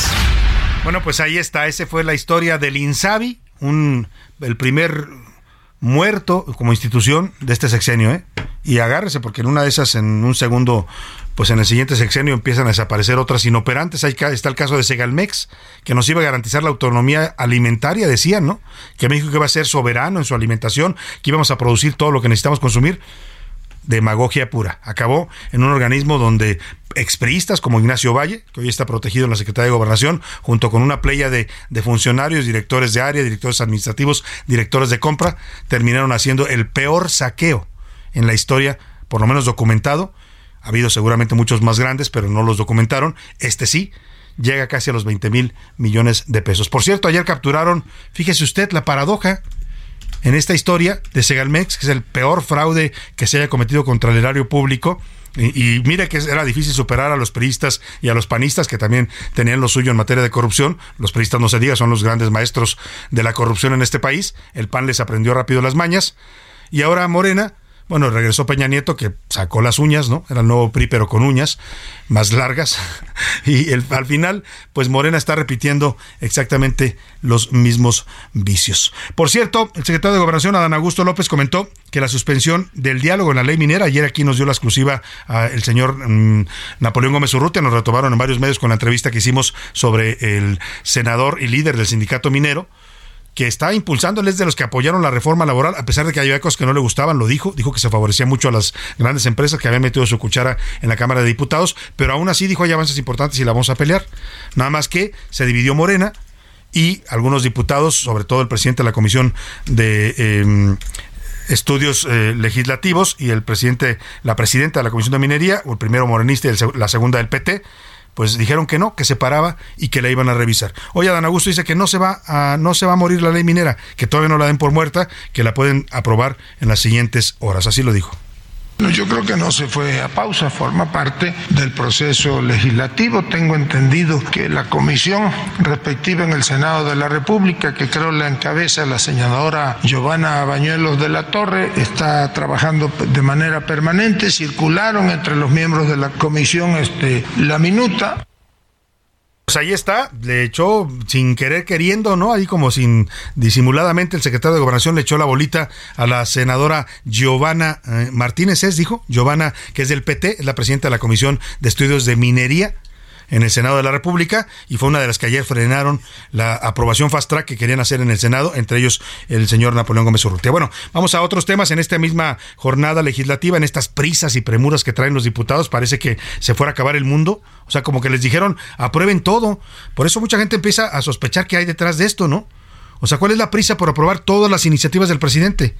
Bueno, pues ahí está, esa fue la historia del INSABI, un, el primer muerto como institución de este sexenio, ¿eh? Y agárrese, porque en una de esas, en un segundo, pues en el siguiente sexenio empiezan a desaparecer otras inoperantes. Ahí está el caso de Segalmex, que nos iba a garantizar la autonomía alimentaria, decían, ¿no? Que México iba a ser soberano en su alimentación, que íbamos a producir todo lo que necesitamos consumir demagogia pura. Acabó en un organismo donde expriistas como Ignacio Valle, que hoy está protegido en la Secretaría de Gobernación, junto con una playa de, de, funcionarios, directores de área, directores administrativos, directores de compra, terminaron haciendo el peor saqueo en la historia, por lo menos documentado. Ha habido seguramente muchos más grandes, pero no los documentaron. Este sí, llega casi a los 20 mil millones de pesos. Por cierto, ayer capturaron, fíjese usted, la paradoja, en esta historia de Segalmex, que es el peor fraude que se haya cometido contra el erario público. Y, mire que era difícil superar a los periodistas y a los panistas que también tenían lo suyo en materia de corrupción. Los periodistas no se diga, son los grandes maestros de la corrupción en este país. El PAN les aprendió rápido las mañas. Y ahora Morena bueno, regresó Peña Nieto que sacó las uñas, ¿no? Era el nuevo PRI pero con uñas más largas. <laughs> Y al final, pues Morena está repitiendo exactamente los mismos vicios. Por cierto, el secretario de Gobernación, Adán Augusto López, comentó que la suspensión del diálogo en la ley minera, ayer aquí nos dio la exclusiva el señor mm, Napoleón Gómez Urrutia, nos retomaron en varios medios con la entrevista que hicimos sobre el senador y líder del sindicato minero, que está impulsando, él es de los que apoyaron la reforma laboral, a pesar de que había cosas que no le gustaban, lo dijo, dijo que se favorecía mucho a las grandes empresas que habían metido su cuchara en la Cámara de Diputados, pero aún así dijo hay avances importantes y la vamos a pelear. Nada más que se dividió Morena y algunos diputados, sobre todo el presidente de la Comisión de em, estudios eh, legislativos y el presidente, la presidenta de la Comisión de Minería, el primero morenista y la segunda del PT, pues dijeron que no, que se paraba y que la iban a revisar. Hoy Adán Augusto dice que no se va a, no se va a morir la ley minera, que todavía no la den por muerta, que la pueden aprobar en las siguientes horas. Así lo dijo. Yo creo que no se fue a pausa, forma parte del proceso legislativo. Tengo entendido que la comisión respectiva en el Senado de la República, que creo la encabeza la senadora Giovanna Bañuelos de la Torre, está trabajando de manera permanente. Circularon entre los miembros de la comisión este, la minuta. Pues ahí está, le echó sin querer queriendo, ¿no? Ahí como sin disimuladamente el secretario de Gobernación le echó la bolita a la senadora Giovanna eh, Martínez, ¿es? Dijo, Giovanna, que es del PT, es la presidenta de la Comisión de Estudios de Minería en el Senado de la República y fue una de las que ayer frenaron la aprobación fast track que querían hacer en el Senado, entre ellos el señor Napoleón Gómez Urrutia. Bueno, vamos a otros temas en esta misma jornada legislativa, en estas prisas y premuras que traen los diputados, parece que se fuera a acabar el mundo, o sea, como que les dijeron, aprueben todo. Por eso mucha gente empieza a sospechar que hay detrás de esto, ¿no? O sea, ¿cuál es la prisa por aprobar todas las iniciativas del presidente?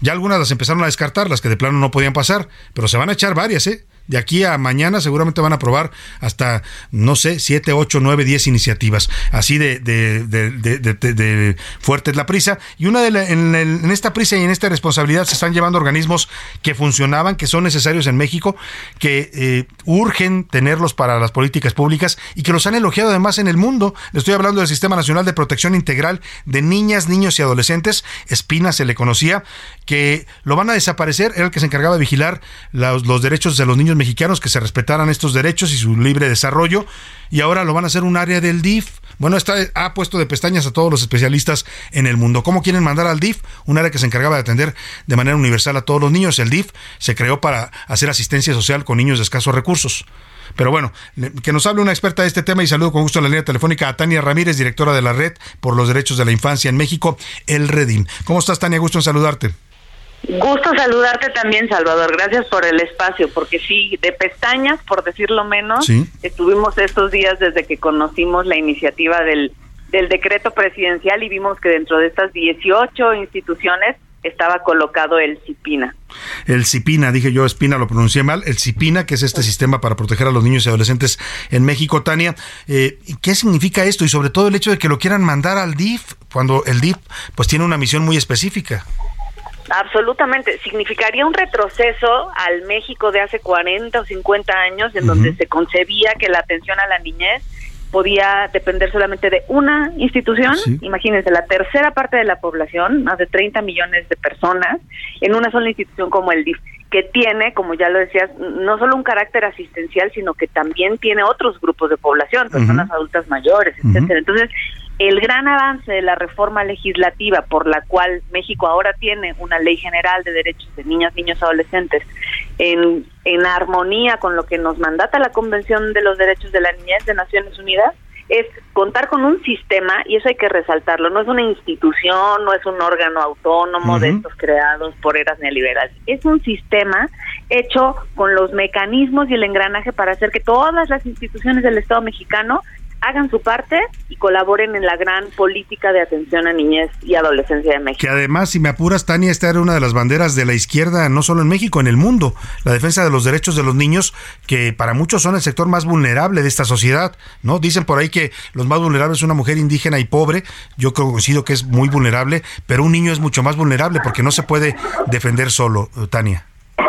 Ya algunas las empezaron a descartar, las que de plano no podían pasar, pero se van a echar varias, ¿eh? De aquí a mañana seguramente van a aprobar hasta, no sé, 7, 8, 9, 10 iniciativas. Así de, de, de, fuerte es la prisa. Y una de en, esta prisa y en esta responsabilidad se están llevando organismos que funcionaban, que son necesarios en México, que eh, urgen tenerlos para las políticas públicas y que los han elogiado además en el mundo. Estoy hablando del Sistema Nacional de Protección Integral de Niñas, Niños y Adolescentes. Espina se le conocía, que lo van a desaparecer. Era el que se encargaba de vigilar los, los derechos de los niños mexicanos que se respetaran estos derechos y su libre desarrollo y ahora lo van a hacer un área del DIF. Bueno, está, ha puesto de pestañas a todos los especialistas en el mundo. ¿Cómo quieren mandar al DIF? Un área que se encargaba de atender de manera universal a todos los niños. El DIF se creó para hacer asistencia social con niños de escasos recursos. Pero bueno, que nos hable una experta de este tema y saludo con gusto en la línea telefónica a Tania Ramírez, directora de la Red por los Derechos de la Infancia en México, el Redim. ¿Cómo estás, Tania? Gusto en saludarte. Gusto saludarte también, Salvador. Gracias por el espacio, porque sí, de pestañas, por decirlo menos, estuvimos estos días desde que conocimos la iniciativa del, del decreto presidencial y vimos que dentro de estas 18 instituciones estaba colocado el CIPINA. El CIPINA, dije yo, Espina, lo pronuncié mal. El CIPINA, que es este sistema para proteger a los niños y adolescentes en México. Tania, eh, ¿qué significa esto? Y sobre todo el hecho de que lo quieran mandar al DIF, cuando el DIF pues tiene una misión muy específica. Absolutamente. Significaría un retroceso al México de hace 40 o 50 años, en donde se concebía que la atención a la niñez podía depender solamente de una institución. Imagínense, la tercera parte de la población, más de 30 millones de personas, en una sola institución como el DIF, que tiene, como ya lo decías, no solo un carácter asistencial, sino que también tiene otros grupos de población, personas adultas mayores, etcétera. Entonces, el gran avance de la reforma legislativa por la cual México ahora tiene una ley general de derechos de niñas, niños, adolescentes en, en armonía con lo que nos mandata la Convención de los Derechos de la Niñez de Naciones Unidas, es contar con un sistema, y eso hay que resaltarlo, no es una institución, no es un órgano autónomo de estos creados por eras neoliberales, es un sistema hecho con los mecanismos y el engranaje para hacer que todas las instituciones del Estado mexicano hagan su parte y colaboren en la gran política de atención a niñez y adolescencia de México. Que además, si me apuras, Tania, esta era una de las banderas de la izquierda, no solo en México, en el mundo, la defensa de los derechos de los niños, que para muchos son el sector más vulnerable de esta sociedad, ¿no? Dicen por ahí que los más vulnerables son una mujer indígena y pobre, yo coincido que es muy vulnerable, pero un niño es mucho más vulnerable porque no se puede defender solo, Tania.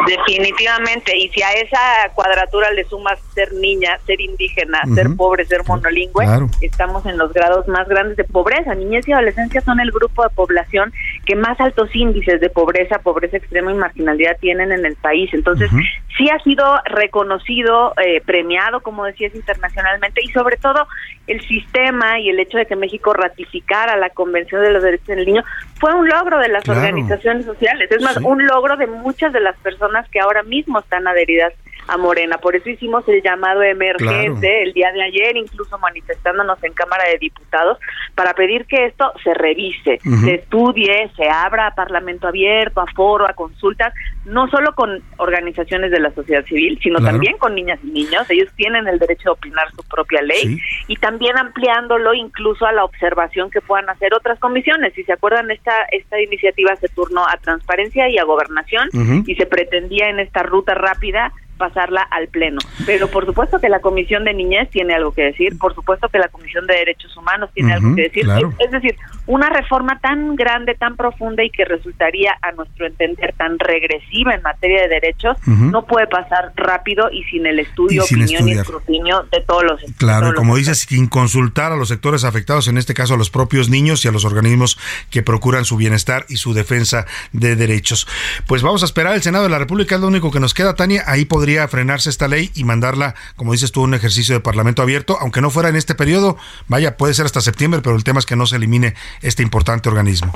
Definitivamente, y si a esa cuadratura le sumas ser niña, ser indígena, ser pobre, ser monolingüe, estamos en los grados más grandes de pobreza. Niñez y adolescencia son el grupo de población que más altos índices de pobreza, pobreza extrema y marginalidad tienen en el país. Entonces, sí ha sido reconocido, eh, premiado, como decías, internacionalmente, y sobre todo el sistema y el hecho de que México ratificara la Convención de los Derechos del Niño fue un logro de las organizaciones sociales, es más, un logro de muchas de las personas que ahora mismo están adheridas a Morena. Por eso hicimos el llamado emergente el día de ayer, incluso manifestándonos en Cámara de Diputados, para pedir que esto se revise, se estudie, se abra a Parlamento abierto, a foro, a consultas, no solo con organizaciones de la sociedad civil, sino también con niñas y niños. Ellos tienen el derecho de opinar su propia ley y también ampliándolo incluso a la observación que puedan hacer otras comisiones. Si se acuerdan, esta, esta iniciativa se turnó a transparencia y a gobernación y se pretendía en esta ruta rápida pasarla al Pleno. Pero por supuesto que la Comisión de Niñez tiene algo que decir, por supuesto que la Comisión de Derechos Humanos tiene algo que decir. Es, decir, una reforma tan grande, tan profunda y que resultaría, a nuestro entender, tan regresiva en materia de derechos, no puede pasar rápido y sin el estudio, opinión y escrutinio de todos los Claro, como dices, sin consultar a los sectores afectados, en este caso a los propios niños y a los organismos que procuran su bienestar y su defensa de derechos. Pues vamos a esperar el Senado de la República, es lo único que nos queda, Tania. Ahí podría frenarse esta ley y mandarla, como dices tú, un ejercicio de Parlamento abierto, aunque no fuera en este periodo, vaya, puede ser hasta septiembre, pero el tema es que no se elimine este importante organismo.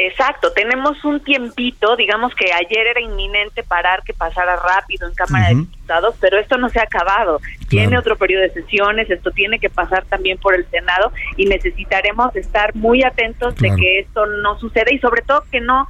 Exacto, tenemos un tiempito, digamos que ayer era inminente parar que pasara rápido en Cámara de Diputados, pero esto no se ha acabado. Tiene otro periodo de sesiones, esto tiene que pasar también por el Senado y necesitaremos estar muy atentos de que esto no suceda y sobre todo que no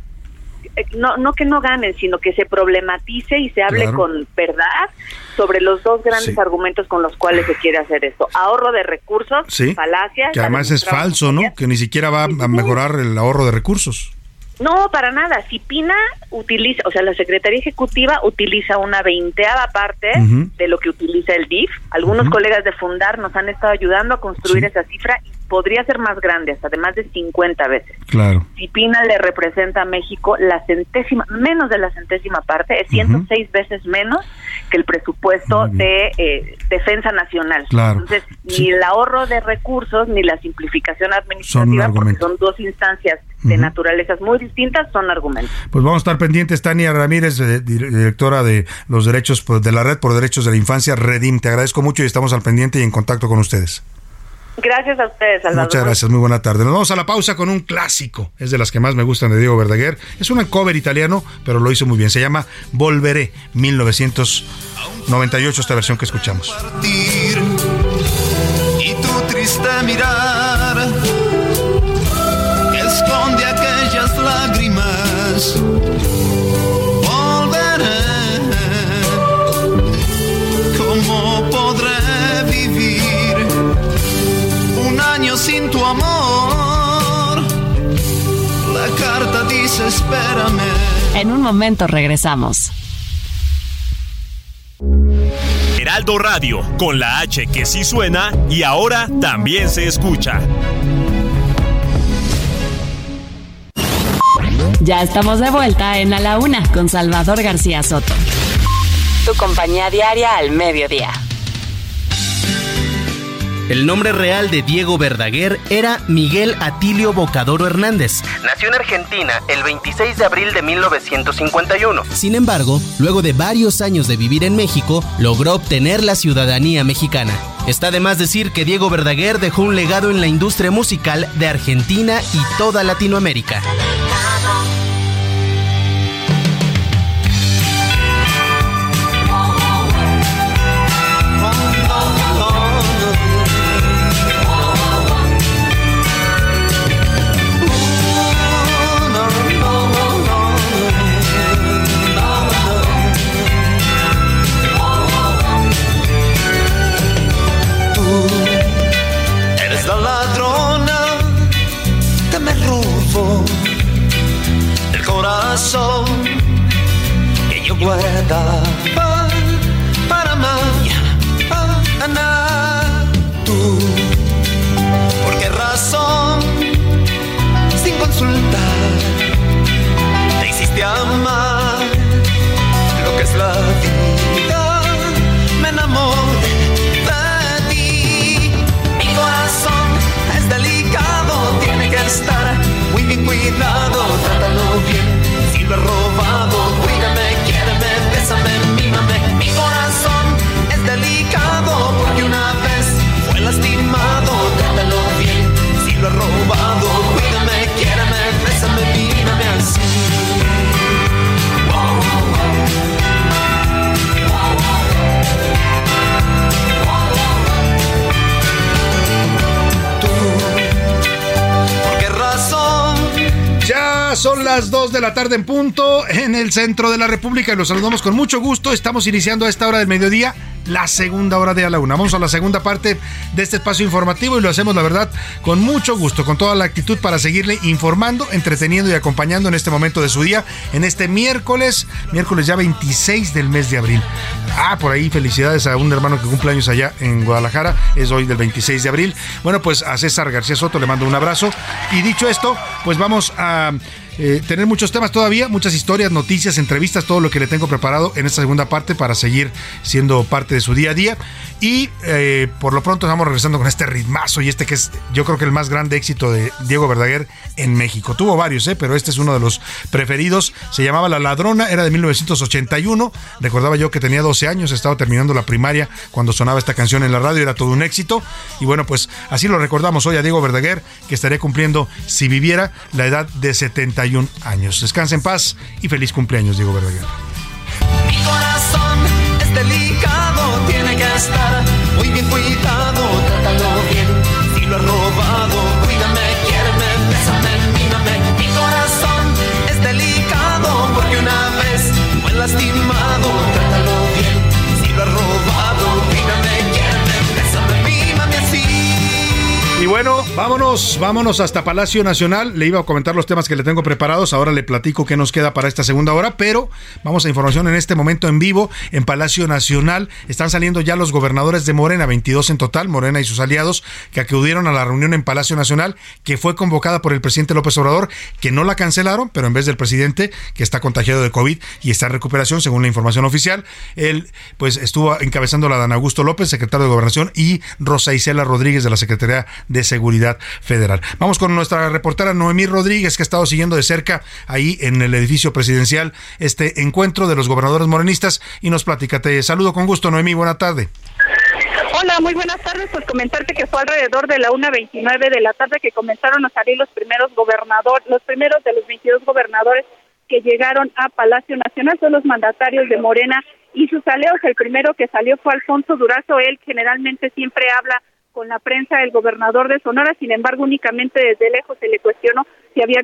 no, no que no ganen, sino que se problematice y se hable con verdad sobre los dos grandes argumentos con los cuales se quiere hacer esto. Ahorro de recursos, falacias. Que además es falso, ¿no? Que ni siquiera va a mejorar el ahorro de recursos. No, para nada. Si Pina utiliza, o sea, la Secretaría Ejecutiva utiliza una veinteava parte de lo que utiliza el DIF. Algunos colegas de Fundar nos han estado ayudando a construir esa cifra y podría ser más grande, hasta de más de 50 veces. Claro. Si Pina le representa a México la centésima, menos de la centésima parte, es 106 veces menos que el presupuesto de eh, defensa nacional. Claro. Entonces, ni el ahorro de recursos ni la simplificación administrativa, son porque son dos instancias de naturalezas muy distintas, son argumentos. Pues vamos a estar pendientes, Tania Ramírez, eh, directora de los derechos pues, de la Red por Derechos de la Infancia, Redim. Te agradezco mucho y estamos al pendiente y en contacto con ustedes. Gracias a ustedes, Salvador. Muchas gracias, muy buena tarde. Nos vamos a la pausa con un clásico. Es de las que más me gustan de Diego Verdaguer. Es un cover italiano, pero lo hizo muy bien. Se llama Volveré, 1998, esta versión que escuchamos. Y tu triste mirar espérame. En un momento regresamos. Heraldo Radio, con la H que sí suena y ahora también se escucha. Ya estamos de vuelta en A la Una con Salvador García Soto. Tu compañía diaria al mediodía. El nombre real de Diego Verdaguer era Miguel Atilio Bocadoro Hernández. Nació en Argentina el 26 de abril de 1951. Sin embargo, luego de varios años de vivir en México, logró obtener la ciudadanía mexicana. Está de más decir que Diego Verdaguer dejó un legado en la industria musical de Argentina y toda Latinoamérica. Yo guardaba para mañana. Tú, ¿por qué razón? Sin consultar, te hiciste amar lo que es la vida. Me enamoré de ti. Mi corazón es delicado, tiene que estar muy bien cuidado. Las 2 de la tarde en punto en el centro de la República y los saludamos con mucho gusto. Estamos iniciando a esta hora del mediodía la segunda hora de a la una. Vamos a la segunda parte de este espacio informativo y lo hacemos, la verdad, con mucho gusto, con toda la actitud para seguirle informando, entreteniendo y acompañando en este momento de su día, en este miércoles, miércoles ya 26 del mes de abril. Ah, por ahí felicidades a un hermano que cumple años allá en Guadalajara, es hoy del 26 de abril. Bueno, pues a César García Soto le mando un abrazo y dicho esto, pues vamos a eh, tener muchos temas todavía, muchas historias, noticias, entrevistas, todo lo que le tengo preparado en esta segunda parte para seguir siendo parte de su día a día. Y eh, por lo pronto estamos regresando con este ritmazo y este que es yo creo que el más grande éxito de Diego Verdaguer en México. Tuvo varios, eh, pero este es uno de los preferidos. Se llamaba La Ladrona, era de 1981. Recordaba yo que tenía 12 años, estaba terminando la primaria cuando sonaba esta canción en la radio, era todo un éxito. Y bueno, pues así lo recordamos hoy a Diego Verdaguer, que estaría cumpliendo, si viviera, la edad de 71 años. Descansa en paz y feliz cumpleaños, Diego Verdaguer. Mi corazón estar muy bien cuidado, trátalo bien. Si lo has robado, cuídame, quiéreme, bésame, mírame. Mi corazón es delicado porque una vez fue lastimado, bueno, vámonos, vámonos hasta Palacio Nacional. Le iba a comentar los temas que le tengo preparados. Ahora le platico qué nos queda para esta segunda hora, pero vamos a información en este momento en vivo en Palacio Nacional. Están saliendo ya los gobernadores de Morena, 22 en total, Morena y sus aliados, que acudieron a la reunión en Palacio Nacional, que fue convocada por el presidente López Obrador, que no la cancelaron, pero en vez del presidente, que está contagiado de COVID y está en recuperación, según la información oficial, él pues estuvo encabezando la Dan Augusto López, secretario de Gobernación, y Rosa Isela Rodríguez de la Secretaría de Seguridad Federal. Vamos con nuestra reportera Noemí Rodríguez, que ha estado siguiendo de cerca ahí en el edificio presidencial este encuentro de los gobernadores morenistas y nos platica. Te saludo con gusto, Noemí, buena tarde. Hola, muy buenas tardes. Pues comentarte que fue alrededor de la 1.29 de la tarde que comenzaron a salir los primeros gobernadores, los primeros de los 22 gobernadores que llegaron a Palacio Nacional, son los mandatarios de Morena y sus aliados. El primero que salió fue Alfonso Durazo, él generalmente siempre habla con la prensa el gobernador de Sonora, sin embargo únicamente desde lejos se le cuestionó si había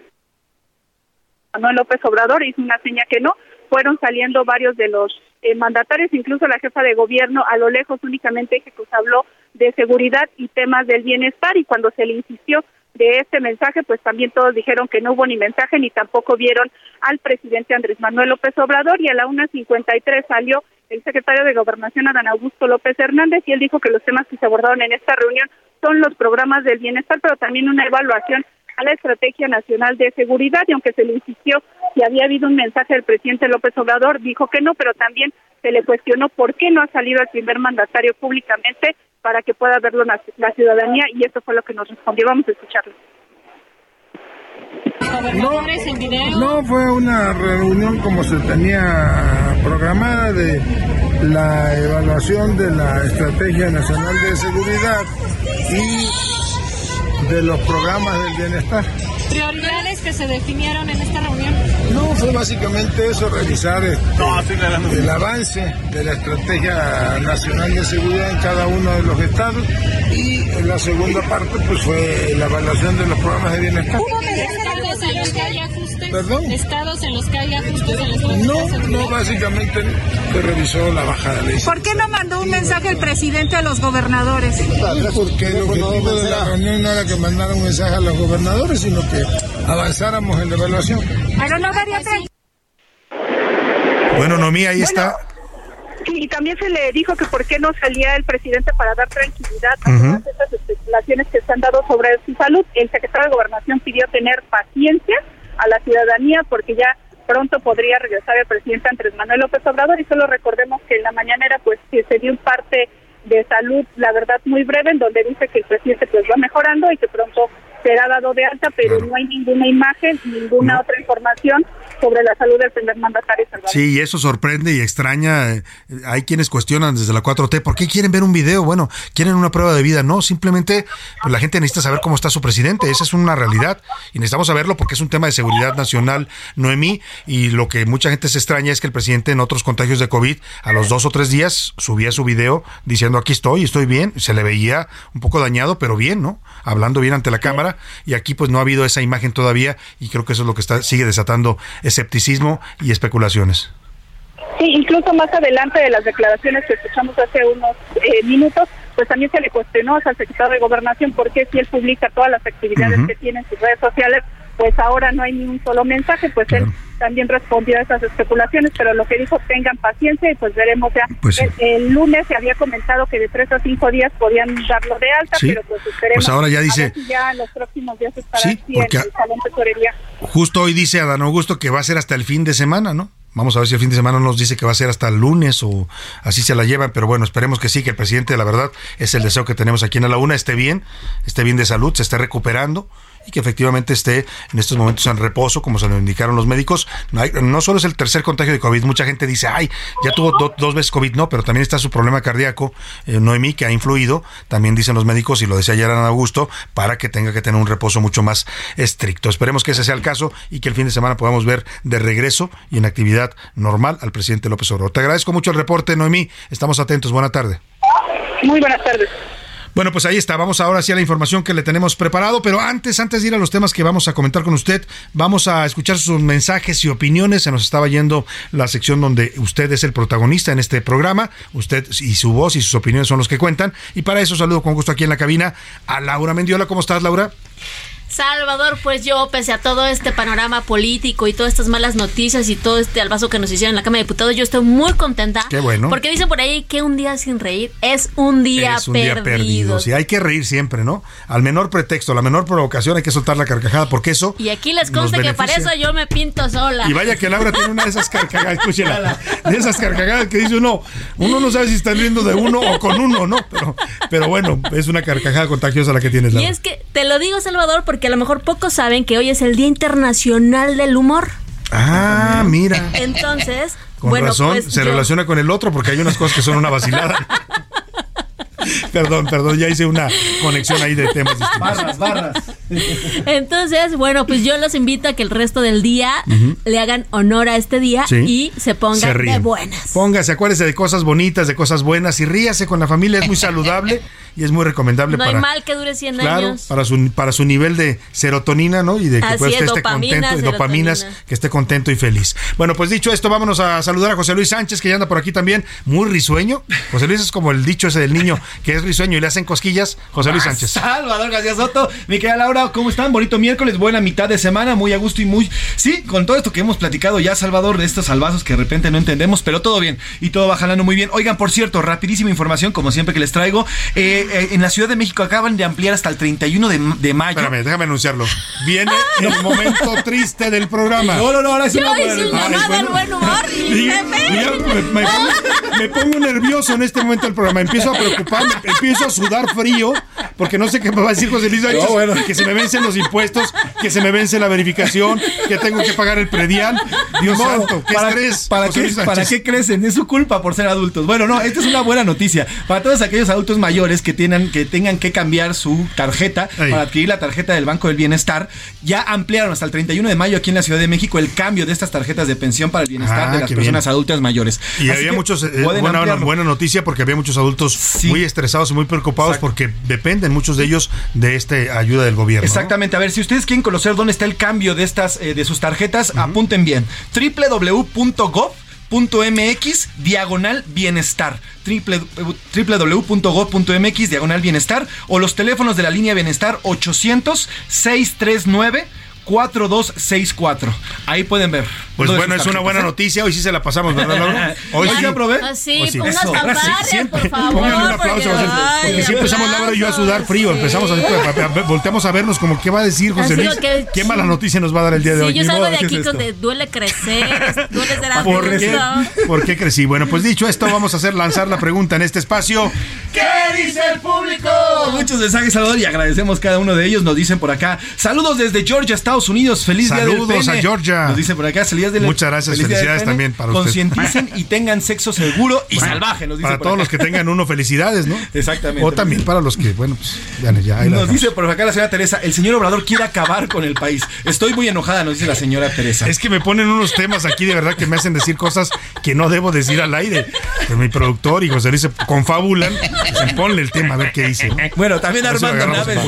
Manuel López Obrador, hizo una seña que no, fueron saliendo varios de los eh, mandatarios, incluso la jefa de gobierno a lo lejos únicamente que pues habló de seguridad y temas del bienestar y cuando se le insistió de este mensaje, pues también todos dijeron que no hubo ni mensaje ni tampoco vieron al presidente Andrés Manuel López Obrador y a la 1.53 salió el secretario de Gobernación Adán Augusto López Hernández y él dijo que los temas que se abordaron en esta reunión son los programas del bienestar, pero también una evaluación a la Estrategia Nacional de Seguridad y aunque se le insistió si había habido un mensaje del presidente López Obrador, dijo que no, pero también se le cuestionó por qué no ha salido el primer mandatario públicamente para que pueda verlo la, ciudadanía y eso fue lo que nos respondió. Vamos a escucharlo. No, no fue una reunión como se tenía programada de la evaluación de la Estrategia Nacional de Seguridad y de los programas del bienestar. ¿Prioridades que se definieron en esta reunión? No, fue básicamente eso, revisar este, el avance de la Estrategia Nacional de Seguridad en cada uno de los estados y en la segunda parte pues fue la evaluación de los programas de bienestar. ¿Hubo estados en los que hay ajustes? ¿Perdón? ¿Estados en los que hay ajustes en estrategia No, no, básicamente se revisó la bajada de ¿Por qué no mandó un mensaje el presidente a los gobernadores? Porque el objetivo de la reunión no era que mandara un mensaje a los gobernadores, sino que avanzáramos en la evaluación. Pero no Bueno, Noemí, ahí está. Y también se le dijo que por qué no salía el presidente para dar tranquilidad a Ujú. todas estas especulaciones que se han dado sobre su salud. El secretario de Gobernación pidió tener paciencia a la ciudadanía porque ya pronto podría regresar el presidente Andrés Manuel López Obrador y solo recordemos que en la mañanera pues que se dio un parte de salud, la verdad muy breve, en donde dice que el presidente pues va mejorando y que pronto será dado de alta, pero no hay ninguna imagen, ninguna otra información sobre la salud del primer mandatario Salvador. Sí, y eso sorprende y extraña. Eh, Hay quienes cuestionan desde la 4T, ¿por qué quieren ver un video? Bueno, quieren una prueba de vida. No, simplemente pues, la gente necesita saber cómo está su presidente. Esa es una realidad y necesitamos saberlo porque es un tema de seguridad nacional, Noemí. Y lo que mucha gente se extraña es que el presidente en otros contagios de COVID, a los dos o tres días, subía su video diciendo aquí estoy, estoy bien. Se le veía un poco dañado, pero bien, ¿no? Hablando bien ante la cámara. Y aquí pues no ha habido esa imagen todavía y creo que eso es lo que está, sigue desatando escepticismo y especulaciones. Sí, incluso más adelante de las declaraciones que escuchamos hace unos eh, minutos, pues también se le cuestionó al secretario de Gobernación por qué si él publica todas las actividades Ujú. que tiene en sus redes sociales, pues ahora no hay ni un solo mensaje, pues él también respondió a esas especulaciones, pero lo que dijo, tengan paciencia y pues veremos ya. Pues sí. el, el lunes se había comentado que de tres a cinco días podían darlo de alta, Sí. pero pues esperemos. Pues ahora ya dice- ver si ya en los próximos días estará Sí, porque en el Salón Tesorería. Justo hoy dice Adán Augusto que va a ser hasta el fin de semana, ¿no? Vamos a ver si el fin de semana nos dice que va a ser hasta el lunes o así se la llevan, pero bueno, esperemos que sí, que el presidente, la verdad, es el deseo que tenemos aquí en la una, esté bien, esté bien de salud, se esté recuperando y que efectivamente esté en estos momentos en reposo, como se lo indicaron los médicos. No, hay- no solo es el tercer contagio de COVID, mucha gente dice, ay, ya tuvo do- dos veces COVID, no, pero también está su problema cardíaco, eh, Noemí, que ha influido, también dicen los médicos, y lo decía ayer Ana Augusto, para que tenga que tener un reposo mucho más estricto. Esperemos que ese sea el caso y que el fin de semana podamos ver de regreso y en actividad normal al presidente López Obrador. Te agradezco mucho el reporte, Noemí, estamos atentos, buena tarde. Muy buenas tardes. Bueno, pues ahí está. Vamos ahora sí a la información que le tenemos preparado, pero antes, antes de ir a los temas que vamos a comentar con usted, vamos a escuchar sus mensajes y opiniones. Se nos estaba yendo la sección donde usted es el protagonista en este programa. Usted y su voz y sus opiniones son los que cuentan. Y para eso saludo con gusto aquí en la cabina a Laura Mendiola. ¿Cómo estás, Laura? Salvador, pues yo, pese a todo este panorama político y todas estas malas noticias y todo este albazo que nos hicieron en la Cámara de Diputados, yo estoy muy contenta. Qué bueno. Porque dicen por ahí que un día sin reír es un día es un perdido. día perdido. Sí, hay que reír siempre, ¿no? Al menor pretexto, la menor provocación, hay que soltar la carcajada, porque eso. Y aquí les consta que para eso yo me pinto sola. Y vaya que Laura tiene una de esas carcajadas, escúchela, de esas carcajadas que dice uno, uno no sabe si están riendo de uno o con uno, ¿no? Pero, pero bueno, es una carcajada contagiosa la que tienes, Y Laura. es que te lo digo, Salvador, porque a lo mejor pocos saben que hoy es el Día Internacional del Humor. Ah, mira. Entonces, Con bueno, razón, pues se yo- relaciona con el otro porque hay unas cosas que son una vacilada. <laughs> <laughs> perdón, perdón, ya hice una conexión ahí de temas distintos. Barras, barras. Entonces, bueno, pues yo los invito a que el resto del día le hagan honor a este día Sí. y se pongan Se de buenas. Póngase, acuérdese de cosas bonitas, de cosas buenas y ríase con la familia, es muy saludable y es muy recomendable No hay para mal que dure 100 Claro, años. para su, para su nivel de serotonina, ¿no? Y de que es, esté dopamina, contento, y dopaminas, serotonina. que esté contento y feliz. Bueno, pues dicho esto, vámonos a saludar a José Luis Sánchez, que ya anda por aquí también, muy risueño. José Luis es como el dicho ese del niño, que es risueño y le hacen cosquillas. José Luis Sánchez. Salvador García Soto, mi querida Laura, ¿cómo están? Bonito miércoles, buena mitad de semana, muy a gusto y muy... Sí, con todo esto que hemos platicado ya, Salvador, de estos salvazos que de repente no entendemos, pero todo bien y todo va jalando muy bien. Oigan, por cierto, rapidísima información, como siempre que les traigo, eh, eh, en la Ciudad de México acaban de ampliar hasta el 31 de, de mayo. Espérame, déjame anunciarlo. Viene el momento triste del programa. No, no, no, ahora es una buena hice un noticia. llamado al buen humor <laughs> y Y- me me, me pongo, me pongo nervioso en este momento del programa. Empiezo a empiezo a sudar frío, porque no sé qué me va a decir José Luis No, bueno. Que se me vencen los impuestos, que se me vence la verificación, que tengo que pagar el predial. Dios No, santo, qué ¿para, estrés. ¿para José qué, ¿Para qué crecen? Es su culpa por ser adultos. Bueno, no, esta es una buena noticia. Para todos aquellos adultos mayores que, tengan, que tengan que cambiar su tarjeta Ahí. para adquirir la tarjeta del Banco del Bienestar, ya ampliaron hasta el 31 de mayo aquí en la Ciudad de México el cambio de estas tarjetas de pensión para el bienestar Ah, de las personas bien. adultas mayores. Y Así había muchos, eh, buena, buena noticia porque había muchos adultos muy estresados y muy preocupados porque dependen muchos de ellos de esta ayuda del gobierno. ¿no? Exactamente. A ver, si ustedes quieren conocer dónde está el cambio de estas eh, de sus tarjetas, apunten bien. www.gov.mx diagonal bienestar. Www.gov.mx diagonal bienestar o los teléfonos de la línea bienestar 800 639 4264. Ahí pueden ver. Pues bueno, es una buena noticia. Hoy sí se la pasamos, ¿verdad, Laura? Hoy ¿Ya sí. aprobé? Ah, sí, Pues sí. unas Eso. fanfarrias, por favor. Pónganle un aplauso. porque- José Luis, Ay, porque siempre empezamos Laura y yo a sudar frío. sí. Empezamos a, a- a- volteamos a vernos como qué va a decir José Luis. que- Qué mala noticia nos va a dar el día de Sí, hoy. yo Ni salgo modo, de ¿qué es aquí esto? con de duele crecer, duele ser ¿Por qué? adulto. ¿Por qué crecí? Bueno, pues dicho esto, vamos a hacer lanzar la pregunta en este espacio. ¿Qué dice el público? Muchos mensajes, Salvador, y agradecemos cada uno de ellos. Nos dicen por acá, saludos desde Georgetown, Estados Unidos. Feliz día del Saludos pene. a Georgia. Nos dice por acá, feliz día Muchas gracias, feliz felicidades también para. Concienticen y tengan sexo seguro y salvaje, nos dice Para por todos acá. los que tengan uno, felicidades, ¿no? Exactamente. O también para los que, bueno, pues ya, ya ahí Nos dice por acá la señora Teresa, el señor Obrador quiere acabar con el país. Estoy muy enojada, nos dice la señora Teresa. Es que me ponen unos temas aquí de verdad que me hacen decir cosas que no debo decir al aire. Pero mi productor y José Luis se confabulan. Pues, ponle el tema a ver qué dice. ¿no? Bueno, también Armando Naves.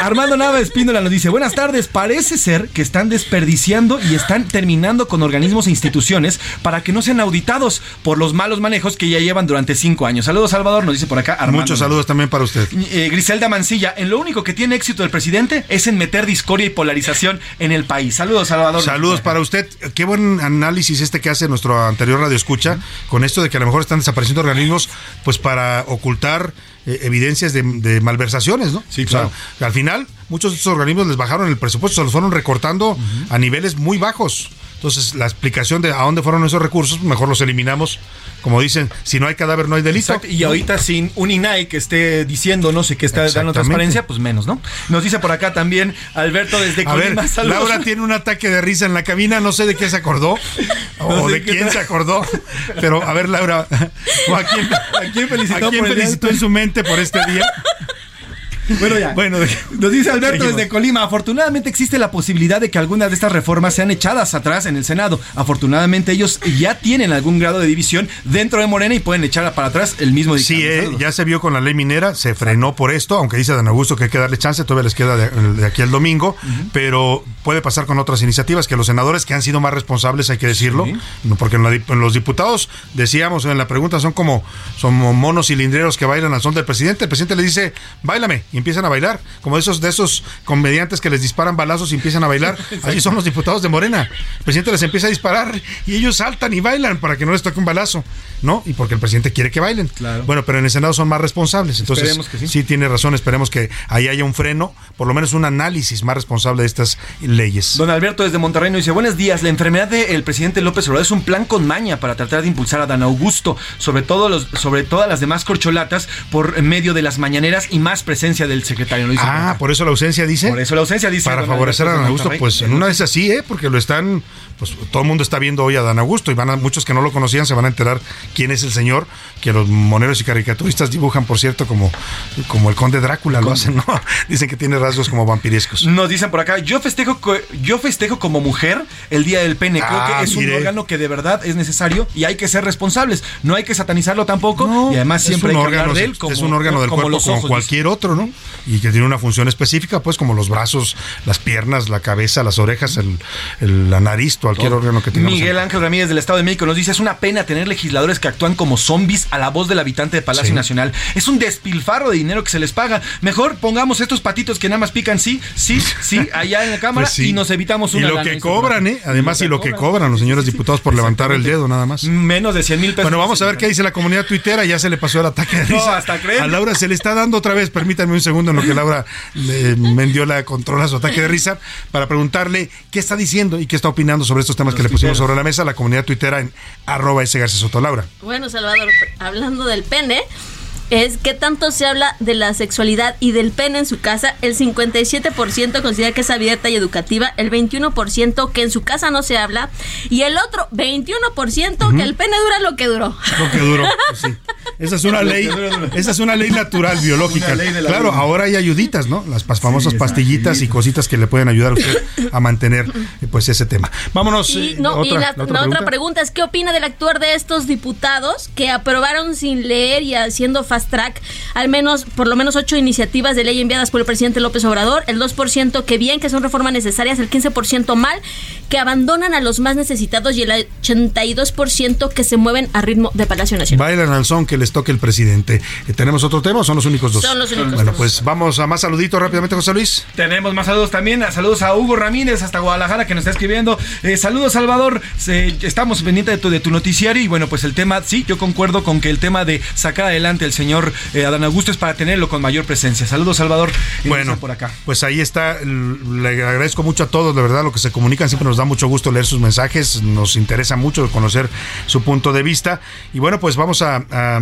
Armando Nava Espíndola nos dice, buenas tardes, parece ser que están desperdiciando y están terminando con organismos e instituciones para que no sean auditados por los malos manejos que ya llevan durante cinco años. Saludos, Salvador, nos dice por acá Armando. Muchos saludos también para usted. Eh, Griselda Mancilla, en lo único que tiene éxito el presidente es en meter discordia y polarización en el país. Saludos, Salvador. Saludos para usted. Qué buen análisis este que hace nuestro anterior radio escucha con esto de que a lo mejor están desapareciendo organismos pues para ocultar eh, evidencias de, de malversaciones, ¿no? Sí, O sea, claro. al final, muchos de estos organismos les bajaron el presupuesto, se los fueron recortando a niveles muy bajos. Entonces, la explicación de a dónde fueron esos recursos, mejor los eliminamos. Como dicen, si no hay cadáver, no hay delito. Exacto, Y ahorita sin un INAI que esté diciendo, no sé, que está dando transparencia, pues menos, ¿no? Nos dice por acá también Alberto desde A ver, Colima. Laura tiene un ataque de risa en la cabina, no sé de qué se acordó <laughs> o No sé de quién se acordó, pero a ver, Laura, <laughs> ¿o ¿a quién, ¿A quién felicitó a quién felicitó en su mente por este día? Bueno, ya. Bueno, Nos dice Alberto seguimos. desde Colima, afortunadamente existe la posibilidad de que algunas de estas reformas sean echadas atrás en el Senado. Afortunadamente ellos ya tienen algún grado de división dentro de Morena y pueden echar para atrás el mismo Sí, eh, ya se vio con la ley minera, se frenó por esto, aunque dice Dan Augusto que hay que darle chance, todavía les queda de, de aquí al domingo, pero puede pasar con otras iniciativas que los senadores que han sido más responsables, hay que decirlo, porque en, la en los diputados, decíamos en la pregunta, son como, son monos cilindreros que bailan al son del presidente, el presidente les dice, bailame, y empiezan a bailar, como esos de esos comediantes que les disparan balazos y empiezan a bailar, <laughs> así son los diputados de Morena, el presidente les empieza a disparar y ellos saltan y bailan para que no les toque un balazo, ¿no? Y porque el presidente quiere que bailen. Bueno, pero en el Senado son más responsables. Entonces, Esperemos que sí. tiene razón. Esperemos que ahí haya un freno, por lo menos un análisis más responsable de estas leyes. Don Alberto desde Monterrey nos dice, buenos días, la enfermedad del presidente López Obrador es un plan con maña para tratar de impulsar a Dan Augusto, sobre todo los, sobre todas las demás corcholatas por medio de las mañaneras y más presencia del secretario. Lo dice Ah, por eso la ausencia dice. Por eso la ausencia dice. Para favorecer a Dan Augusto, pues en una vez así, ¿eh? Porque lo están, pues todo el mundo está viendo hoy a Dan Augusto y van a, muchos que no lo conocían se van a enterar quién es el señor, que los moneros y caricaturistas dibujan, por cierto, como, como el conde Drácula lo hacen, ¿no? <laughs> Dicen que tiene rasgos como vampirescos. Nos dicen por acá, yo festejo, yo festejo como mujer el día del pene. Creo Ah, que es mire. un órgano que de verdad es necesario y hay que ser responsables. No hay que satanizarlo tampoco y además siempre es hay un que órgano, hablar de él como, es un órgano del como cuerpo como cualquier otro, ¿no? Y que tiene una función específica, pues como los brazos, las piernas, la cabeza, las orejas, el, el- la nariz, cualquier órgano que tengamos. Miguel Ángel Ramírez del Estado de México nos dice, es una pena tener legisladores que actúan como zombies a la voz del habitante de Palacio Sí. Nacional. Es un despilfarro de dinero que se les paga. Mejor pongamos estos patitos que nada más pican sí, sí, sí, allá en la Cámara Pues sí. y nos evitamos Y una lo lana, que dice cobran, ¿eh? Además, y lo que cobran los señores diputados por levantar el dedo, nada más. Menos de 100 mil pesos. Bueno, vamos a ver qué dice la comunidad tuitera. Ya se le pasó el ataque de No, risa. hasta creen. A Laura se le está dando otra vez. Permítanme un segundo en lo que Laura eh, Mendiola controla su ataque de <laughs> risa para preguntarle qué está diciendo y qué está opinando sobre estos temas que le pusimos sobre la mesa. La comunidad tuitera en arroba Soto. Laura. Bueno, Salvador, hablando del pene, es que tanto se habla de la sexualidad y del pene en su casa, el 57% considera que es abierta y educativa, el 21% que en su casa no se habla y el otro 21% que el pene dura lo que duró. Lo que duró. pues sí. Esa es una ley, esa es una ley natural biológica. Ley Claro, vida. ahora hay ayuditas, ¿no? Las pas- famosas pastillitas y cositas que le pueden ayudar a usted a mantener pues ese tema. Vámonos. Y, eh, no, y la, la la otra, pregunta es, ¿qué opina del actuar de estos diputados que aprobaron sin leer y haciendo fast track al menos, por lo menos ocho iniciativas de ley enviadas por el presidente López Obrador? El 2% que bien, que son reformas necesarias, el 15% mal, que abandonan a los más necesitados y el 82% que se mueven a ritmo de Palacio Nacional. Bailan al son que les toque el presidente. Eh, ¿Tenemos otro tema o son los únicos dos? Son los únicos Bueno, dos. pues vamos a más saluditos rápidamente, José Luis. Tenemos más saludos también. Saludos a Hugo Ramírez hasta Guadalajara que nos está escribiendo. Eh, saludos, Salvador. Estamos pendientes de tu, de tu noticiario. Y bueno, pues el tema, sí, yo concuerdo con que el tema de sacar adelante el señor eh, Adán Augusto es para tenerlo con mayor presencia. Saludos, Salvador. Bueno, por acá. pues ahí está. Le agradezco mucho a todos, de verdad, lo que se comunican. Siempre nos da mucho gusto leer sus mensajes. Nos interesa mucho conocer su punto de vista. Y bueno, pues vamos a, a-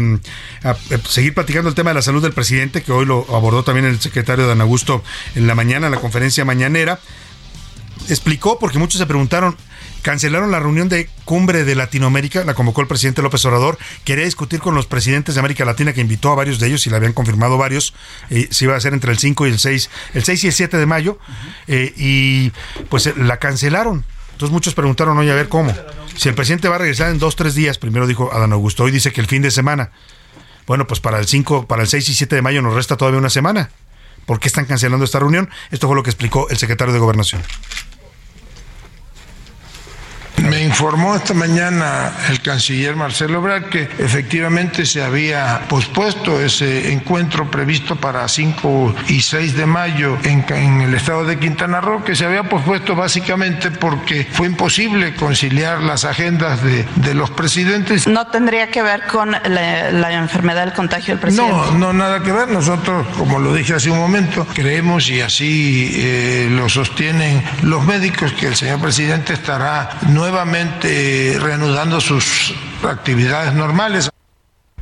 a seguir platicando el tema de la salud del presidente, que hoy lo abordó también el secretario Dan Augusto en la mañana, en la conferencia mañanera. explicó, porque muchos se preguntaron, cancelaron la reunión de cumbre de Latinoamérica, la convocó el presidente López Obrador, quería discutir con los presidentes de América Latina, que invitó a varios de ellos y le habían confirmado varios, eh, se iba a hacer entre el 5 y el 6, el 6 y el 7 de mayo, eh, y pues eh, la cancelaron. Entonces muchos preguntaron, oye, a ver cómo. Si el presidente va a regresar en dos, tres días, primero dijo Adán Augusto, hoy dice que el fin de semana. Bueno, pues para el 5, para el 6 y 7 de mayo nos resta todavía una semana. ¿Por qué están cancelando esta reunión? Esto fue lo que explicó el secretario de Gobernación. Me informó esta mañana el canciller Marcelo Ebrard que efectivamente se había pospuesto ese encuentro previsto para 5 y 6 de mayo en, en, el estado de Quintana Roo, que se había pospuesto básicamente porque fue imposible conciliar las agendas de, de los presidentes. ¿No tendría que ver con la, la, enfermedad del contagio del presidente? No, no, nada que ver. Nosotros, como lo dije hace un momento, creemos y así eh, lo sostienen los médicos que el señor presidente estará nuevamente reanudando sus actividades normales.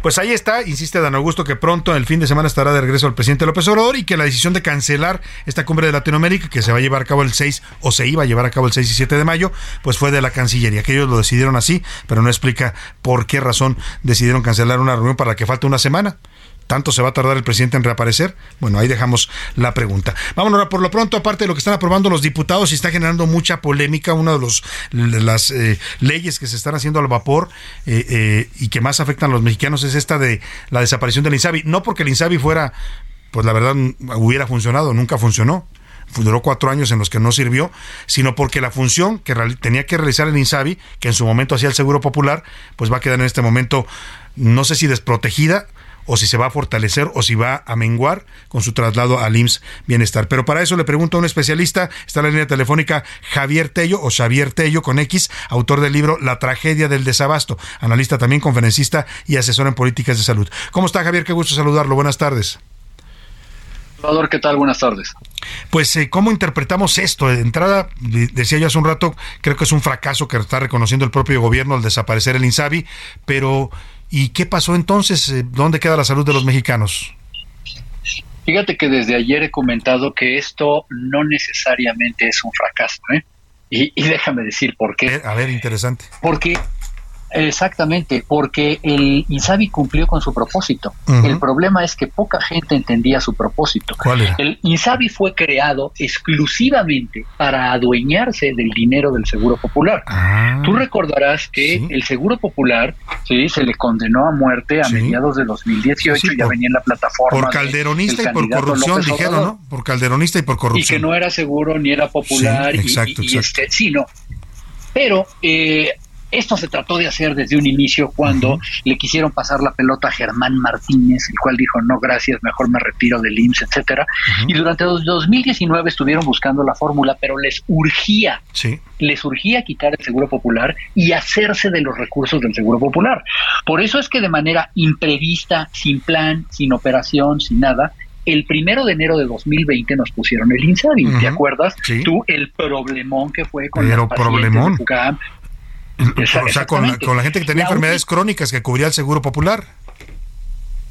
Pues ahí está, insiste Dan Augusto que pronto el fin de semana estará de regreso el presidente López Obrador y que la decisión de cancelar esta cumbre de Latinoamérica, que se va a llevar a cabo el 6 o se iba a llevar a cabo el 6 y 7 de mayo, pues fue de la Cancillería, que ellos lo decidieron así, pero no explica por qué razón decidieron cancelar una reunión para que falte una semana. ¿Tanto se va a tardar el presidente en reaparecer? Bueno, ahí dejamos la pregunta. Vámonos ahora por lo pronto, aparte de lo que están aprobando los diputados y está generando mucha polémica, una de, los, las eh, leyes que se están haciendo al vapor eh, eh, y que más afectan a los mexicanos es esta de la desaparición del INSABI. No porque el INSABI fuera, pues la verdad, hubiera funcionado, nunca funcionó duró cuatro años en los que no sirvió, sino porque la función que tenía que realizar el INSABI, que en su momento hacía el Seguro Popular, pues va a quedar en este momento, no sé si desprotegida, o si se va a fortalecer o si va a menguar con su traslado al IMSS Bienestar. Pero para eso le pregunto a un especialista, está en la línea telefónica Javier Tello o Xavier Tello con X, autor del libro La tragedia del desabasto, analista también, conferencista y asesor en políticas de salud. ¿Cómo está Javier? Qué gusto saludarlo. Buenas tardes. Salvador, ¿qué tal? Buenas tardes. Pues, eh, ¿cómo interpretamos esto? De entrada, decía yo hace un rato, creo que es un fracaso que está reconociendo el propio gobierno al desaparecer el INSABI, pero ¿Y qué pasó entonces? Eh, ¿Dónde queda la salud de los mexicanos? Fíjate que desde ayer he comentado que esto no necesariamente es un fracaso, ¿eh? Y, y déjame decir por qué. A ver, interesante. Porque Exactamente, porque el INSABI cumplió con su propósito. El problema es que poca gente entendía su propósito. ¿Cuál era? El INSABI fue creado exclusivamente para adueñarse del dinero del Seguro Popular. Ah. Tú recordarás que el Seguro Popular sí, se le condenó a muerte a mediados de 2018, ya venía en la plataforma. Por calderonista y por corrupción, dijeron, ¿no? Por calderonista y por corrupción. Y que no era seguro ni era popular. Sí, exacto, y, exacto. Este, sí, no. Pero eh, esto se trató de hacer desde un inicio cuando le quisieron pasar la pelota a Germán Martínez, el cual dijo no gracias, mejor me retiro del IMSS, etcétera. Y durante 2019 estuvieron buscando la fórmula, pero les urgía, sí. les urgía quitar el Seguro Popular y hacerse de los recursos del Seguro Popular. Por eso es que de manera imprevista, sin plan, sin operación, sin nada, el primero de enero de 2020 nos pusieron el INSABI, ¿te acuerdas? Sí. Tú el problemón que fue con Pero las problemón. de o sea, con la, con la, gente que tenía La enfermedades crónicas que cubría el Seguro Popular.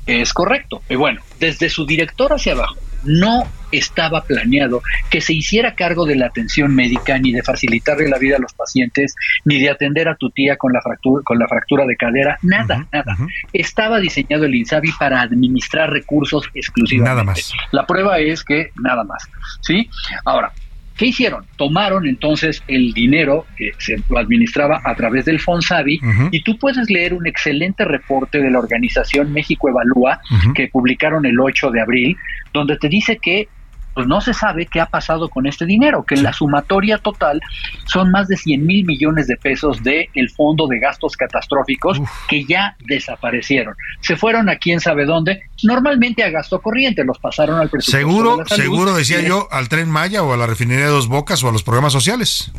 Es correcto. Y bueno, desde su director hacia abajo, no estaba planeado que se hiciera cargo de la atención médica, ni de facilitarle la vida a los pacientes, ni de atender a tu tía con la fractura, con la fractura de cadera, nada, uh -huh, nada. Uh -huh. Estaba diseñado el INSABI para administrar recursos exclusivamente. Nada más. La prueba es que nada más. ¿Sí? Ahora, ¿Qué hicieron? Tomaron entonces el dinero que se lo administraba a través del Fonsavi uh -huh. y tú puedes leer un excelente reporte de la organización México Evalúa uh -huh. que publicaron el 8 de abril, donde te dice que pues no se sabe qué ha pasado con este dinero, que en la sumatoria total son más de 100 mil millones de pesos del el fondo de gastos catastróficos Uf. que ya desaparecieron. Se fueron a quién sabe dónde, normalmente a gasto corriente, los pasaron al presupuesto. Seguro, de salud, seguro decía y yo, al tren Maya o a la refinería de Dos Bocas o a los programas sociales.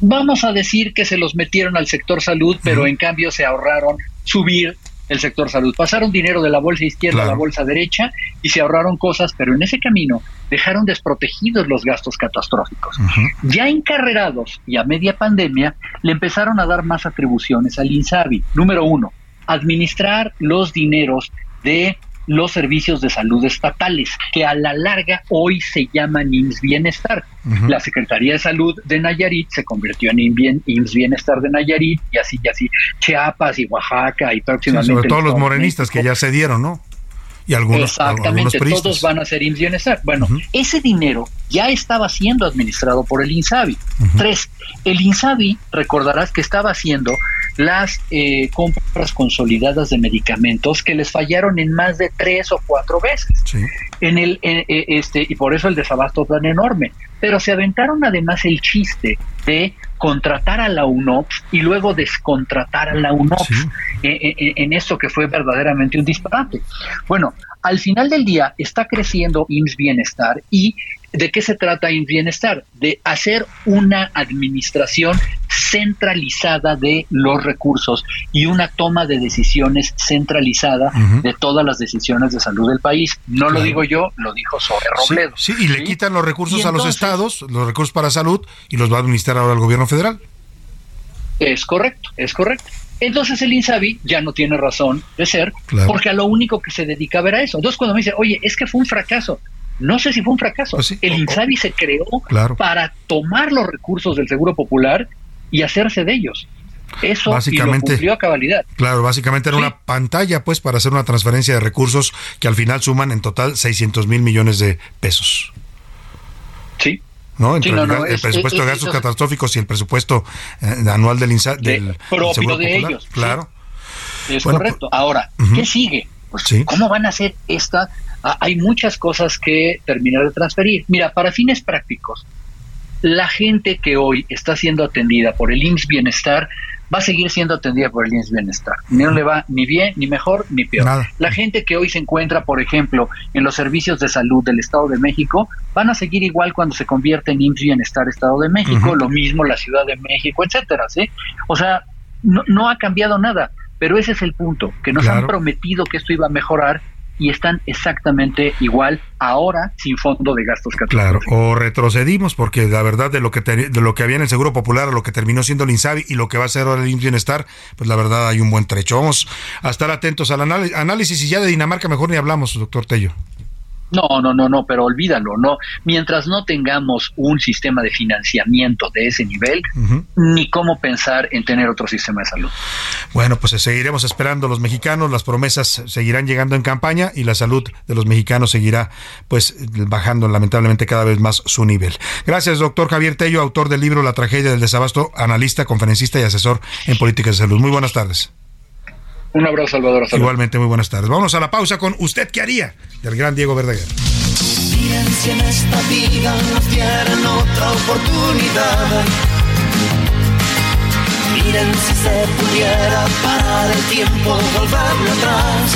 Vamos a decir que se los metieron al sector salud, pero en cambio se ahorraron subir el sector salud. Pasaron dinero de la bolsa izquierda claro. a la bolsa derecha y se ahorraron cosas, pero en ese camino dejaron desprotegidos los gastos catastróficos. Uh -huh. Ya encarrerados y a media pandemia, le empezaron a dar más atribuciones al INSABI. Número uno, administrar los dineros de los servicios de salud estatales, que a la larga hoy se llaman IMSS Bienestar. La Secretaría de Salud de Nayarit se convirtió en IMSS Bienestar de Nayarit y así y así Chiapas y Oaxaca y próximamente... sobre todo los morenistas que ya se dieron, ¿no? Y algunos, Exactamente, todos van a ser IMSS Bienestar. Bueno, ese dinero ya estaba siendo administrado por el INSABI. Tres, el INSABI, recordarás que estaba haciendo las eh, compras consolidadas de medicamentos que les fallaron en más de tres o cuatro veces. En el, eh, este, y por eso el desabasto tan enorme. Pero se aventaron además el chiste de contratar a la UNOPS y luego descontratar a la UNOPS en, esto que fue verdaderamente un disparate. Bueno, al final del día está creciendo IMSS Bienestar y ¿de qué se trata Bienestar? De hacer una administración centralizada de los recursos y una toma de decisiones centralizada de todas las decisiones de salud del país. No lo digo yo, lo dijo Sobre Robledo. Sí, y le quitan los recursos a los estados, los recursos para salud, y los va a administrar ahora el gobierno federal. Es correcto, es correcto. Entonces el INSABI ya no tiene razón de ser, porque a lo único que se dedica a ver a eso. Entonces cuando me dice, oye, es que fue un fracaso, no sé si fue un fracaso. Pues el INSABI se creó para tomar los recursos del Seguro Popular y hacerse de ellos. Eso básicamente, cumplió a cabalidad. Claro, básicamente era una pantalla pues para hacer una transferencia de recursos que al final suman en total 600 mil millones de pesos. Sí, ¿no? Entre el, presupuesto de gastos catastróficos y el presupuesto eh, anual del, INSA, del propio de ellos. Claro. Es correcto. Ahora, ¿qué sigue? Pues, ¿cómo van a hacer esta? Ah, hay muchas cosas que terminar de transferir. Mira, para fines prácticos, la gente que hoy está siendo atendida por el IMSS Bienestar va a seguir siendo atendida por el IMSS Bienestar. No le va ni bien, ni mejor, ni peor. La gente que hoy se encuentra, por ejemplo, en los servicios de salud del Estado de México, van a seguir igual cuando se convierte en IMSS Bienestar Estado de México, lo mismo la Ciudad de México, etcétera, ¿sí? O sea, no, ha cambiado nada, pero ese es el punto, que nos han prometido que esto iba a mejorar y están exactamente igual ahora sin fondo de gastos Claro, o retrocedimos porque la verdad de lo que de lo que había en el Seguro Popular, lo que terminó siendo el INSABI y lo que va a ser ahora el Bienestar, pues la verdad hay un buen trecho. Vamos a estar atentos al análisis y ya de Dinamarca mejor ni hablamos, doctor Tello. No, no, no, no, pero olvídalo, no. Mientras no tengamos un sistema de financiamiento de ese nivel, ni cómo pensar en tener otro sistema de salud. Bueno, pues seguiremos esperando los mexicanos, las promesas seguirán llegando en campaña y la salud de los mexicanos seguirá pues bajando lamentablemente cada vez más su nivel. Gracias, doctor Javier Tello, autor del libro La tragedia del desabasto, analista, conferencista y asesor en políticas de salud. Muy buenas tardes. Un abrazo, Salvador. Igualmente, muy buenas tardes. Vamos a la pausa con ¿Usted qué haría? del gran Diego Verdaguer. Miren si en esta vida nos dieran otra oportunidad. Miren si se pudiera parar el tiempo, volverlo atrás.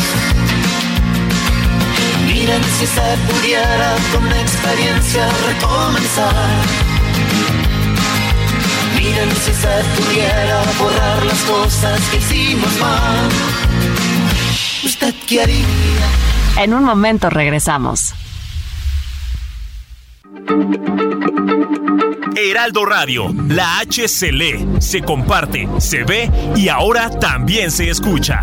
Miren si se pudiera con experiencia recomenzar. Miren si se pudiera borrar las cosas que hicimos mal. ¿Usted qué haría? En un momento regresamos. Heraldo Radio, la H se lee, se comparte, se ve y ahora también se escucha.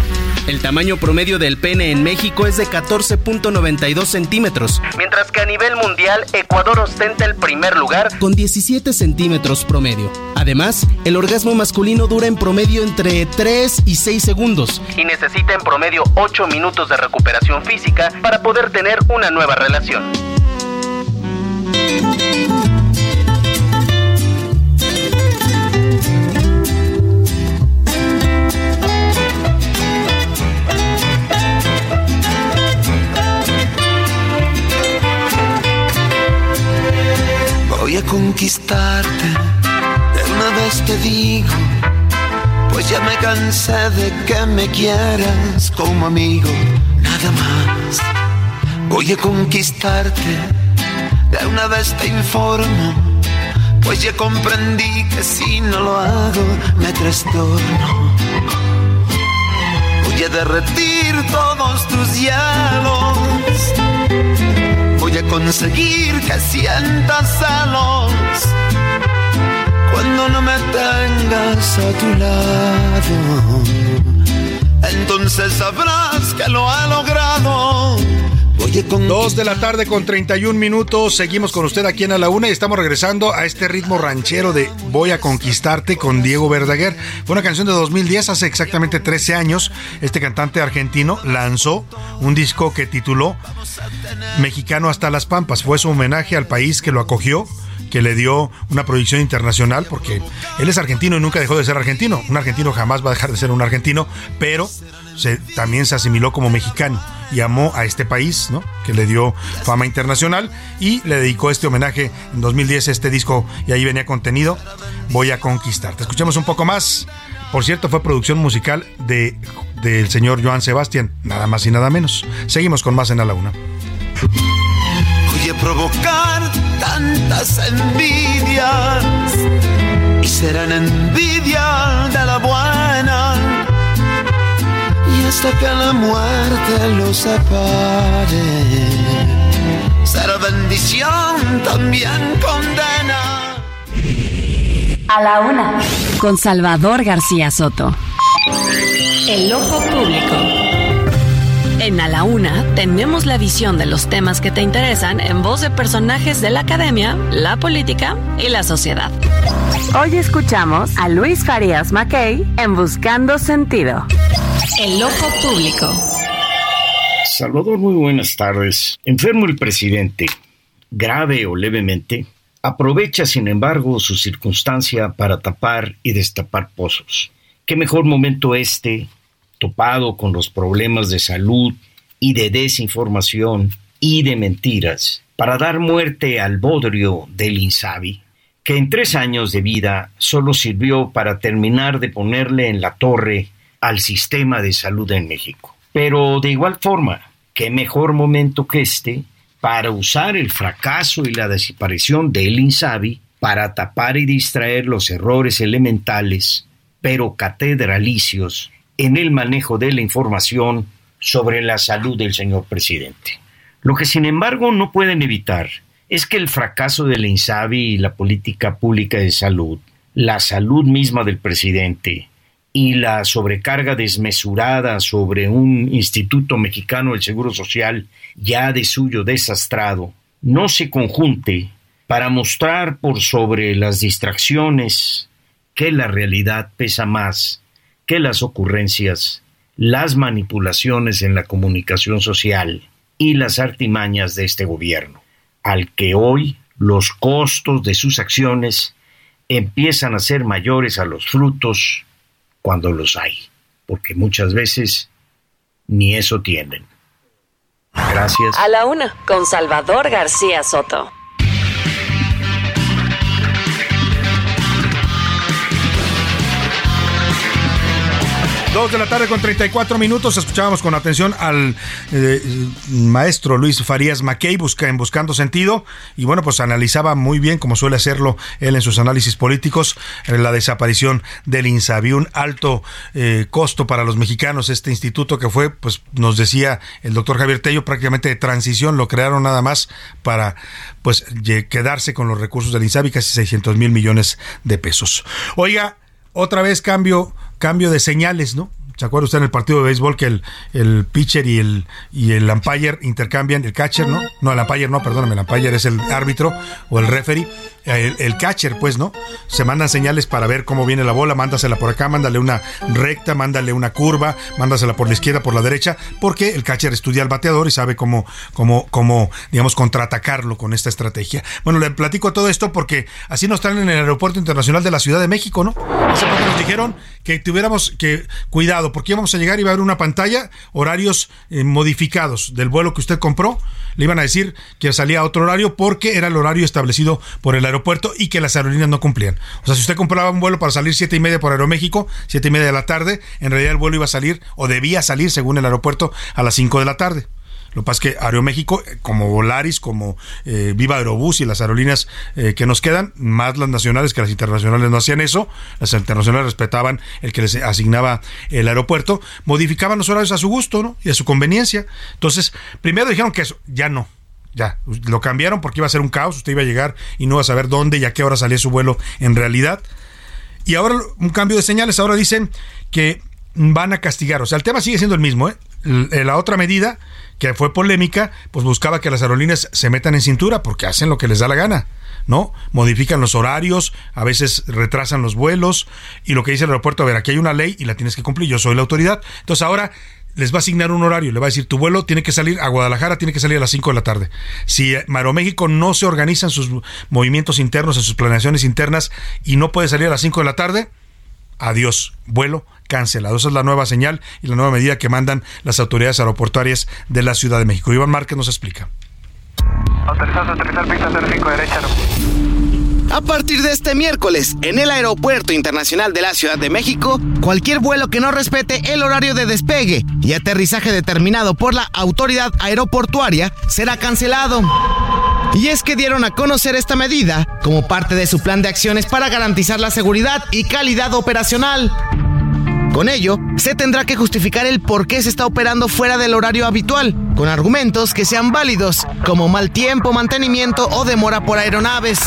El tamaño promedio del pene en México es de 14.92 centímetros, mientras que a nivel mundial Ecuador ostenta el primer lugar con 17 centímetros promedio. Además, el orgasmo masculino dura en promedio entre 3 y 6 segundos y necesita en promedio 8 minutos de recuperación física para poder tener una nueva relación. Voy a conquistarte, de una vez te digo, pues ya me cansé de que me quieras como amigo, nada más. Voy a conquistarte, de una vez te informo pues ya comprendí que si no lo hago me trastorno. Voy a derretir todos tus hielos. Voy a conseguir que sientas celos cuando no me tengas a tu lado. Entonces sabrás que lo he logrado Dos de la tarde con 31 minutos. Seguimos con usted aquí en A la Una y estamos regresando a este ritmo ranchero de Voy a conquistarte con Diego Verdaguer. Fue una canción de 2010, hace exactamente 13 años. Este cantante argentino lanzó un disco que tituló Mexicano hasta las Pampas. Fue su homenaje al país que lo acogió que le dio una proyección internacional, porque él es argentino y nunca dejó de ser argentino. Un argentino jamás va a dejar de ser un argentino, pero también se asimiló como mexicano y amó a este país, ¿no? Que le dio fama internacional y le dedicó este homenaje en 2010 este disco y ahí venía contenido Voy a conquistarte. Escuchemos un poco más. Por cierto, fue producción musical de del señor Joan Sebastián, nada más y nada menos. Seguimos con más en A la Una. Provocar tantas envidias y serán envidia de la buena hasta que la muerte los separe. Será bendición, también condena. A la una. Con Salvador García Soto. El ojo público. En A la Una tenemos la visión de los temas que te interesan en voz de personajes de la academia, la política y la sociedad. Hoy escuchamos a Luis Farías Mackey en Buscando Sentido. El ojo público. Salvador, muy buenas tardes. Enfermo el presidente, grave o levemente, aprovecha sin embargo su circunstancia para tapar y destapar pozos. ¿Qué mejor momento este, topado con los problemas de salud y de desinformación y de mentiras, para dar muerte al bodrio del Insabi, que en tres años de vida solo sirvió para terminar de ponerle en la torre al sistema de salud en México. Pero de igual forma, qué mejor momento que este para usar el fracaso y la desaparición del INSABI para tapar y distraer los errores elementales, pero catedralicios, en el manejo de la información sobre la salud del señor presidente. Lo que sin embargo no pueden evitar es que el fracaso del INSABI y la política pública de salud, la salud misma del presidente, y la sobrecarga desmesurada sobre un Instituto Mexicano del Seguro Social ya de suyo desastrado, no se conjunte para mostrar por sobre las distracciones que la realidad pesa más que las ocurrencias, las manipulaciones en la comunicación social y las artimañas de este gobierno, al que hoy los costos de sus acciones empiezan a ser mayores a los frutos cuando los hay, porque muchas veces ni eso tienen. Gracias. A la una, con Salvador García Soto. Dos de la tarde con 34 minutos. Escuchábamos con atención al eh, maestro Luis Farías Mackey busca, en Buscando Sentido. Y bueno, pues analizaba muy bien, como suele hacerlo él en sus análisis políticos, eh, la desaparición del INSABI. Un alto eh, costo para los mexicanos. Este instituto que fue, pues nos decía el doctor Javier Tello, prácticamente de transición. Lo crearon nada más para pues quedarse con los recursos del INSABI, casi 600 mil millones de pesos. Oiga, otra vez cambio cambio de señales, ¿no? ¿Se acuerda usted en el partido de béisbol que el, el pitcher y el, y el umpire intercambian, el catcher, ¿no? No, el umpire no, perdóname, el umpire es el árbitro o el referee el, catcher, pues, ¿no? Se mandan señales para ver cómo viene la bola, mándasela por acá, mándale una recta, mándale una curva, mándasela por la izquierda, por la derecha, porque el catcher estudia al bateador y sabe cómo, cómo, cómo, digamos, contraatacarlo con esta estrategia. Bueno, le platico todo esto porque así nos traen en el Aeropuerto Internacional de la Ciudad de México, ¿no? Hace poco nos dijeron que tuviéramos que, cuidado, porque íbamos a llegar y iba a haber una pantalla, horarios eh, modificados del vuelo que usted compró, le iban a decir que salía a otro horario porque era el horario establecido por el aeropuerto y que las aerolíneas no cumplían. O sea, si usted compraba un vuelo para salir siete y media por Aeroméxico, siete y media de la tarde, en realidad el vuelo iba a salir o debía salir según el aeropuerto a las 5 de la tarde. Lo que pasa es que Aeroméxico, eh, como Volaris, como eh, Viva Aerobús y las aerolíneas eh, que nos quedan, más las nacionales, que las internacionales no hacían eso, las internacionales respetaban el que les asignaba el aeropuerto, modificaban los horarios a su gusto ¿no? y a su conveniencia. Entonces, primero dijeron que eso, ya no. Ya, lo cambiaron porque iba a ser un caos, usted iba a llegar y no iba a saber dónde y a qué hora salía su vuelo en realidad. Y ahora un cambio de señales, ahora dicen que van a castigar, o sea, el tema sigue siendo el mismo, ¿eh? La otra medida que fue polémica, pues buscaba que las aerolíneas se metan en cintura porque hacen lo que les da la gana. ¿no? Modifican los horarios, a veces retrasan los vuelos y lo que dice el aeropuerto, a ver, aquí hay una ley y la tienes que cumplir, yo soy la autoridad. Entonces ahora les va a asignar un horario, le va a decir, tu vuelo tiene que salir a Guadalajara, tiene que salir a las 5 de la tarde. Si México no se organiza en sus movimientos internos, en sus planeaciones internas y no puede salir a las 5 de la tarde, adiós, vuelo cancelado. Esa es la nueva señal y la nueva medida que mandan las autoridades aeroportuarias de la Ciudad de México. Iván Márquez nos explica. Autorizado a aterrizar pista 05 derecha. A partir de este miércoles, en el Aeropuerto Internacional de la Ciudad de México, cualquier vuelo que no respete el horario de despegue y aterrizaje determinado por la autoridad aeroportuaria será cancelado. Y es que dieron a conocer esta medida como parte de su plan de acciones para garantizar la seguridad y calidad operacional. Con ello, se tendrá que justificar el por qué se está operando fuera del horario habitual, con argumentos que sean válidos, como mal tiempo, mantenimiento o demora por aeronaves.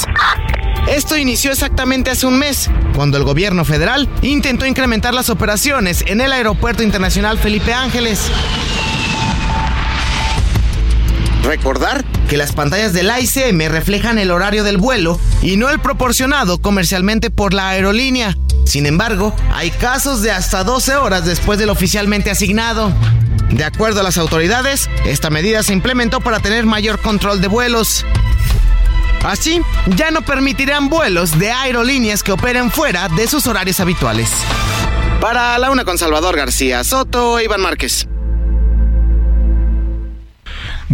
Esto inició exactamente hace un mes, cuando el gobierno federal intentó incrementar las operaciones en el Aeropuerto Internacional Felipe Ángeles. Recordar que las pantallas del AICM reflejan el horario del vuelo y no el proporcionado comercialmente por la aerolínea. Sin embargo, hay casos de hasta 12 horas después del oficialmente asignado. De acuerdo a las autoridades, esta medida se implementó para tener mayor control de vuelos. Así, ya no permitirán vuelos de aerolíneas que operen fuera de sus horarios habituales. Para la una con Salvador García Soto, Iván Márquez.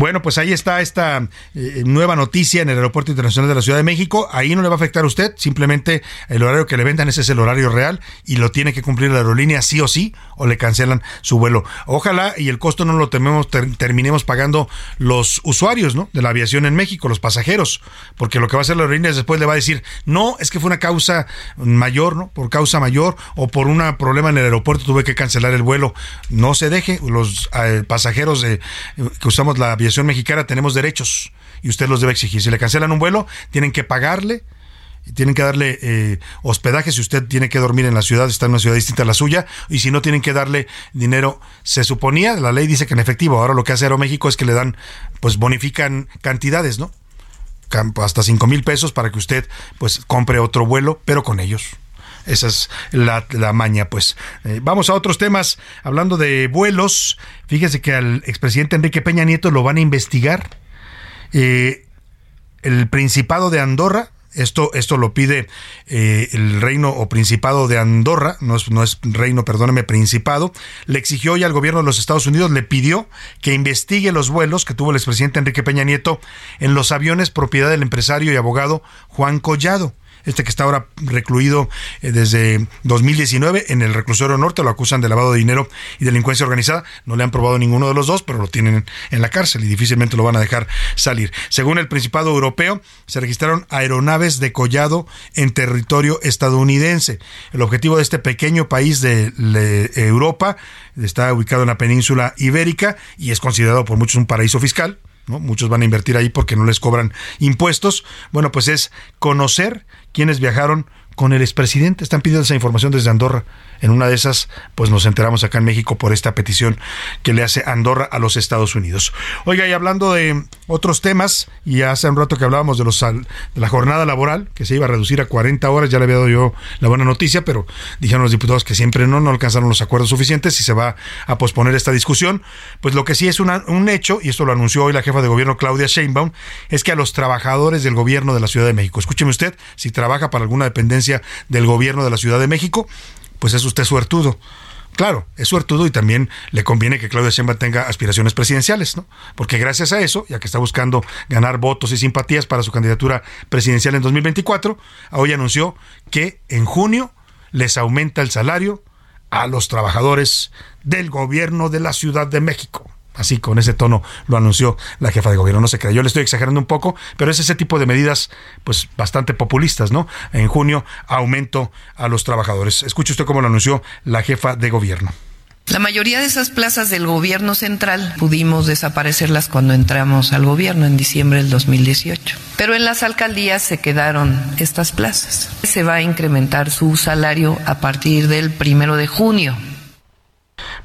Bueno, pues ahí está esta eh, nueva noticia en el Aeropuerto Internacional de la Ciudad de México. Ahí no le va a afectar a usted, simplemente el horario que le vendan ese es el horario real y lo tiene que cumplir la aerolínea sí o sí o le cancelan su vuelo. Ojalá y el costo no lo terminemos pagando los usuarios ¿no? de la aviación en México, los pasajeros, porque lo que va a hacer la aerolínea después le va a decir, no, es que fue una causa mayor, ¿no? Por causa mayor o por un problema en el aeropuerto tuve que cancelar el vuelo. No se deje, los eh, pasajeros que usamos la aviación mexicana tenemos derechos y usted los debe exigir. Si le cancelan un vuelo, tienen que pagarle tienen que darle eh, hospedaje si usted tiene que dormir en la ciudad, está en una ciudad distinta a la suya, y si no tienen que darle dinero, se suponía, la ley dice que en efectivo, ahora lo que hace Aeroméxico es que le dan, pues bonifican cantidades, ¿no? Hasta cinco mil pesos para que usted pues compre otro vuelo, pero con ellos. Esa es la, maña, pues. Eh, vamos a otros temas. Hablando de vuelos, fíjese que al expresidente Enrique Peña Nieto lo van a investigar. Eh, el Principado de Andorra, esto, esto lo pide eh, el reino o principado de Andorra, no es, no es reino, perdóneme, principado, le exigió hoy al gobierno de los Estados Unidos, le pidió que investigue los vuelos que tuvo el expresidente Enrique Peña Nieto en los aviones propiedad del empresario y abogado Juan Collado este que está ahora recluido eh, desde 2019 en el reclusorio norte, lo acusan de lavado de dinero y delincuencia organizada. No le han probado ninguno de los dos, pero lo tienen en la cárcel y difícilmente lo van a dejar salir. Según el Principado Europeo, se registraron aeronaves de collado en territorio estadounidense. El objetivo de este pequeño país de Europa está ubicado en la península ibérica y es considerado por muchos un paraíso fiscal. Muchos van a invertir ahí porque no les cobran impuestos. Bueno, pues es conocer quienes viajaron con el expresidente. Están pidiendo esa información desde Andorra. En una de esas, pues nos enteramos acá en México por esta petición que le hace Andorra a los Estados Unidos. Oiga, y hablando de otros temas, y hace un rato que hablábamos de, los, de la jornada laboral, que se iba a reducir a 40 horas, ya le había dado yo la buena noticia, pero dijeron los diputados que siempre no, no alcanzaron los acuerdos suficientes y se va a posponer esta discusión. Pues lo que sí es un hecho, y esto lo anunció hoy la jefa de gobierno Claudia Sheinbaum, es que a los trabajadores del gobierno de la Ciudad de México, escúcheme usted, si trabaja para alguna dependencia del gobierno de la Ciudad de México, pues es usted suertudo. Claro, es suertudo y también le conviene que Claudia Sheinbaum tenga aspiraciones presidenciales, ¿no? Porque gracias a eso, ya que está buscando ganar votos y simpatías para su candidatura presidencial en 2024, hoy anunció que en junio les aumenta el salario a los trabajadores del gobierno de la Ciudad de México. Así, con ese tono lo anunció la jefa de gobierno. No se crea, yo le estoy exagerando un poco, pero es ese tipo de medidas, pues bastante populistas, ¿no? En junio, aumento a los trabajadores. Escuche usted cómo lo anunció la jefa de gobierno. La mayoría de esas plazas del gobierno central pudimos desaparecerlas cuando entramos al gobierno en diciembre del 2018. Pero en las alcaldías se quedaron estas plazas. Se va a incrementar su salario a partir del primero de junio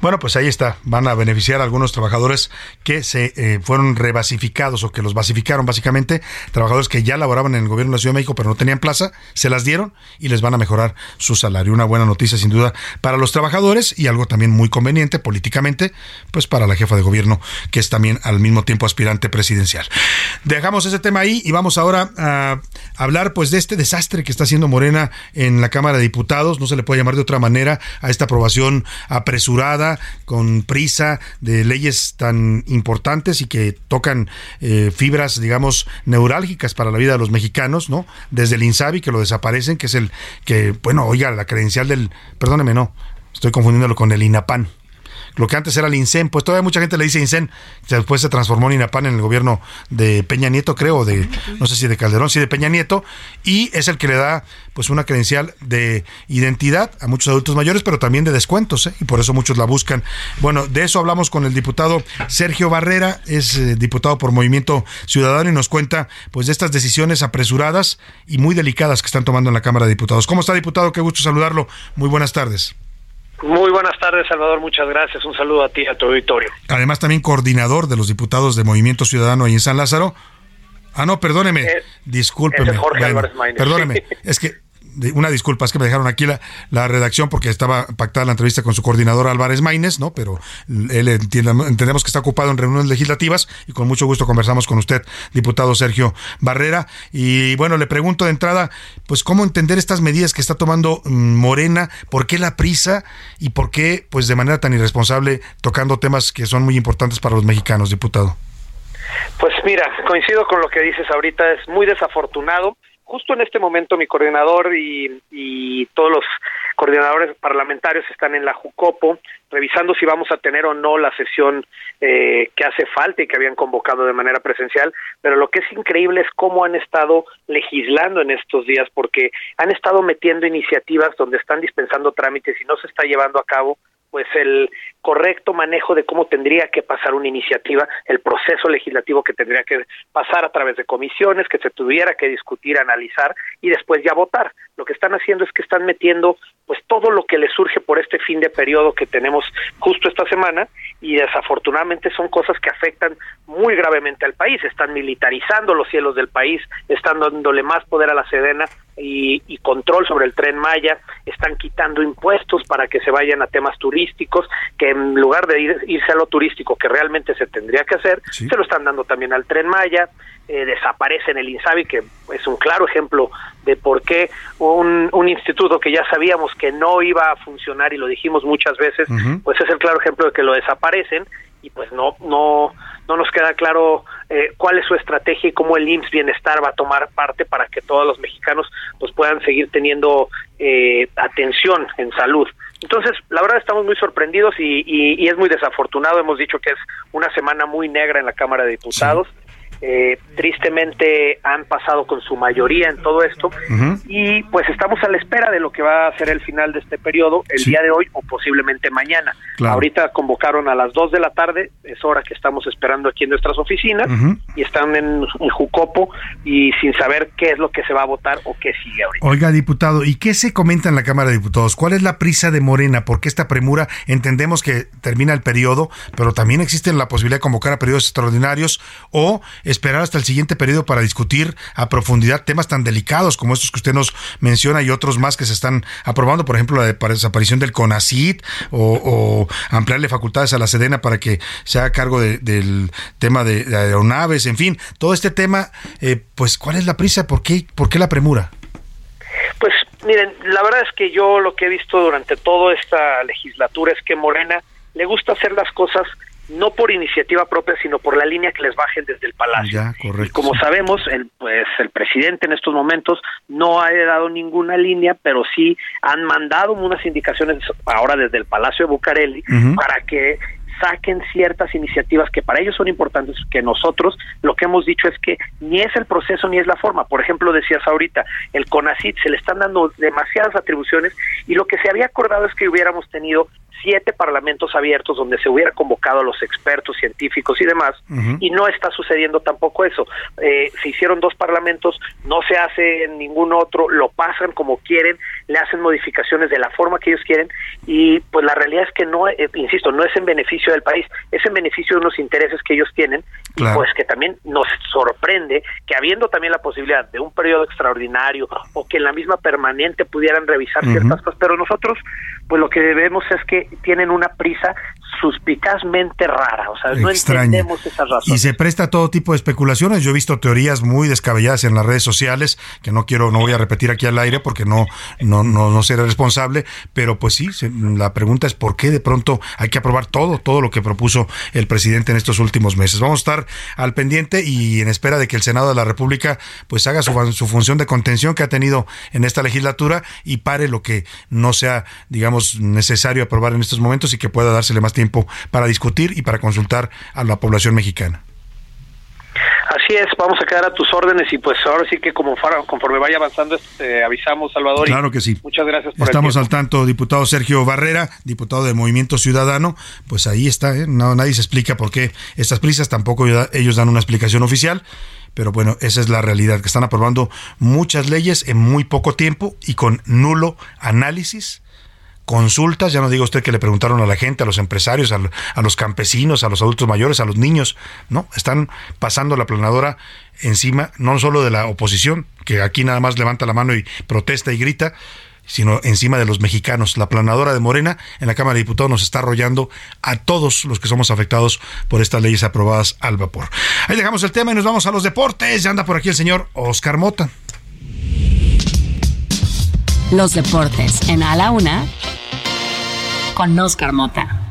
bueno, pues ahí está. Van a beneficiar a algunos trabajadores que se eh, fueron rebasificados o que los basificaron básicamente. Trabajadores que ya laboraban en el gobierno de la Ciudad de México pero no tenían plaza, se las dieron y les van a mejorar su salario. Una buena noticia sin duda para los trabajadores y algo también muy conveniente políticamente, pues para la jefa de gobierno que es también al mismo tiempo aspirante presidencial. Dejamos ese tema ahí y vamos ahora a hablar pues de este desastre que está haciendo Morena en la Cámara de Diputados. No se le puede llamar de otra manera a esta aprobación apresurada con prisa, de leyes tan importantes y que tocan eh, fibras, digamos, neurálgicas para la vida de los mexicanos, ¿no? Desde el INSABI, que lo desaparecen, que es el que, bueno, oiga, la credencial del, perdóneme, no, estoy confundiéndolo con el INAPAN, lo que antes era el INSEN, pues todavía mucha gente le dice INSEN, después se transformó en INAPAN en el gobierno de Peña Nieto, creo, de, no sé si de Calderón, sí de Peña Nieto, y es el que le da pues una credencial de identidad a muchos adultos mayores, pero también de descuentos, ¿eh? y por eso muchos la buscan. Bueno, de eso hablamos con el diputado Sergio Barrera, es eh, diputado por Movimiento Ciudadano y nos cuenta pues de estas decisiones apresuradas y muy delicadas que están tomando en la Cámara de Diputados. ¿Cómo está, diputado? Qué gusto saludarlo. Muy buenas tardes. Muy buenas tardes, Salvador. Muchas gracias. Un saludo a ti a tu auditorio. Además, también coordinador de los diputados de Movimiento Ciudadano ahí en San Lázaro. Ah, no, perdóneme. Eh, discúlpeme. perdóneme. <laughs> es que una disculpa, es que me dejaron aquí la, la, redacción porque estaba pactada la entrevista con su coordinador Álvarez Maínez, ¿no? Pero él entendemos que está ocupado en reuniones legislativas y con mucho gusto conversamos con usted, diputado Sergio Barrera. Y bueno, le pregunto de entrada, pues cómo entender estas medidas que está tomando mm, Morena, por qué la prisa y por qué, pues de manera tan irresponsable, tocando temas que son muy importantes para los mexicanos, diputado. Pues mira, coincido con lo que dices ahorita, es muy desafortunado justo en este momento mi coordinador y, todos los coordinadores parlamentarios están en la Jucopo revisando si vamos a tener o no la sesión eh, que hace falta y que habían convocado de manera presencial, pero lo que es increíble es cómo han estado legislando en estos días, porque han estado metiendo iniciativas donde están dispensando trámites y no se está llevando a cabo pues el correcto manejo de cómo tendría que pasar una iniciativa, el proceso legislativo que tendría que pasar a través de comisiones, que se tuviera que discutir, analizar y después ya votar. Lo que están haciendo es que están metiendo pues todo lo que les surge por este fin de periodo que tenemos justo esta semana y desafortunadamente son cosas que afectan muy gravemente al país, están militarizando los cielos del país, están dándole más poder a la Sedena y, y control sobre el tren Maya, están quitando impuestos para que se vayan a temas turísticos, que en lugar de irse a lo turístico que realmente se tendría que hacer, se lo están dando también al tren Maya, eh, desaparece en el INSABI, que es un claro ejemplo de por qué un, un, instituto que ya sabíamos que no iba a funcionar y lo dijimos muchas veces, pues es el claro ejemplo de que lo desaparecen y pues no no no nos queda claro eh, cuál es su estrategia y cómo el IMSS Bienestar va a tomar parte para que todos los mexicanos pues puedan seguir teniendo eh, atención en salud. Entonces, la verdad estamos muy sorprendidos y, y, es muy desafortunado. Hemos dicho que es una semana muy negra en la Cámara de Diputados. Eh, tristemente han pasado con su mayoría en todo esto y pues estamos a la espera de lo que va a ser el final de este periodo el día de hoy o posiblemente mañana. Ahorita convocaron a las 2 de la tarde, es hora que estamos esperando aquí en nuestras oficinas y están en, Jucopo y sin saber qué es lo que se va a votar o qué sigue ahorita. Oiga, diputado, ¿y qué se comenta en la Cámara de Diputados? ¿Cuál es la prisa de Morena? ¿Por qué esta premura? Entendemos que termina el periodo, pero también existe la posibilidad de convocar a periodos extraordinarios o esperar hasta el siguiente periodo para discutir a profundidad temas tan delicados como estos que usted nos menciona y otros más que se están aprobando, por ejemplo, la desaparición del CONACIT o, ampliarle facultades a la Sedena para que se haga cargo del tema de, aeronaves, en fin, todo este tema, eh, pues, ¿cuál es la prisa? ¿Por qué, ¿Por qué la premura? Pues miren, la verdad es que yo lo que he visto durante toda esta legislatura es que Morena le gusta hacer las cosas no por iniciativa propia, sino por la línea que les bajen desde el Palacio. y como sabemos, el, pues el presidente en estos momentos no ha dado ninguna línea, pero sí han mandado unas indicaciones ahora desde el Palacio de Bucareli para que saquen ciertas iniciativas que para ellos son importantes, que nosotros lo que hemos dicho es que ni es el proceso ni es la forma. Por ejemplo, decías ahorita, el CONACIT se le están dando demasiadas atribuciones y lo que se había acordado es que hubiéramos tenido siete parlamentos abiertos donde se hubiera convocado a los expertos científicos y demás, y no está sucediendo tampoco eso. Eh, se hicieron dos parlamentos, no se hace en ningún otro, lo pasan como quieren, le hacen modificaciones de la forma que ellos quieren, y pues la realidad es que no, eh, insisto, no es en beneficio del país, es en beneficio de unos intereses que ellos tienen, y pues que también nos sorprende que habiendo también la posibilidad de un periodo extraordinario o que en la misma permanente pudieran revisar ciertas cosas, pero nosotros pues lo que debemos es que tienen una prisa suspicazmente rara, o sea, no entendemos esas razones. Y se presta a todo tipo de especulaciones. Yo he visto teorías muy descabelladas en las redes sociales que no quiero, no voy a repetir aquí al aire porque no, no, no, no seré responsable, pero pues sí, la pregunta es por qué de pronto hay que aprobar todo, todo lo que propuso el presidente en estos últimos meses. Vamos a estar al pendiente y en espera de que el Senado de la República pues haga su, su función de contención que ha tenido en esta legislatura y pare lo que no sea, digamos, necesario aprobar en estos momentos y que pueda dársele más tiempo para discutir y para consultar a la población mexicana. Así es, vamos a quedar a tus órdenes y pues ahora sí que como conforme vaya avanzando este, avisamos, Salvador. Claro que sí. Muchas gracias por Estamos al tanto, diputado Sergio Barrera, diputado de Movimiento Ciudadano, pues ahí está, ¿eh? no, nadie se explica por qué estas prisas, tampoco ellos dan una explicación oficial. Pero bueno, esa es la realidad, que están aprobando muchas leyes en muy poco tiempo y con nulo análisis consultas, ya no diga usted que le preguntaron a la gente, a los empresarios, a, los campesinos, a los adultos mayores, a los niños, no, están pasando la planadora encima no solo de la oposición, que aquí nada más levanta la mano y protesta y grita, sino encima de los mexicanos. La planadora de Morena en la Cámara de Diputados nos está arrollando a todos los que somos afectados por estas leyes aprobadas al vapor. Ahí dejamos el tema y nos vamos a los deportes. Ya anda por aquí el señor Oscar Mota. Los deportes en A la Una con Oscar Mota.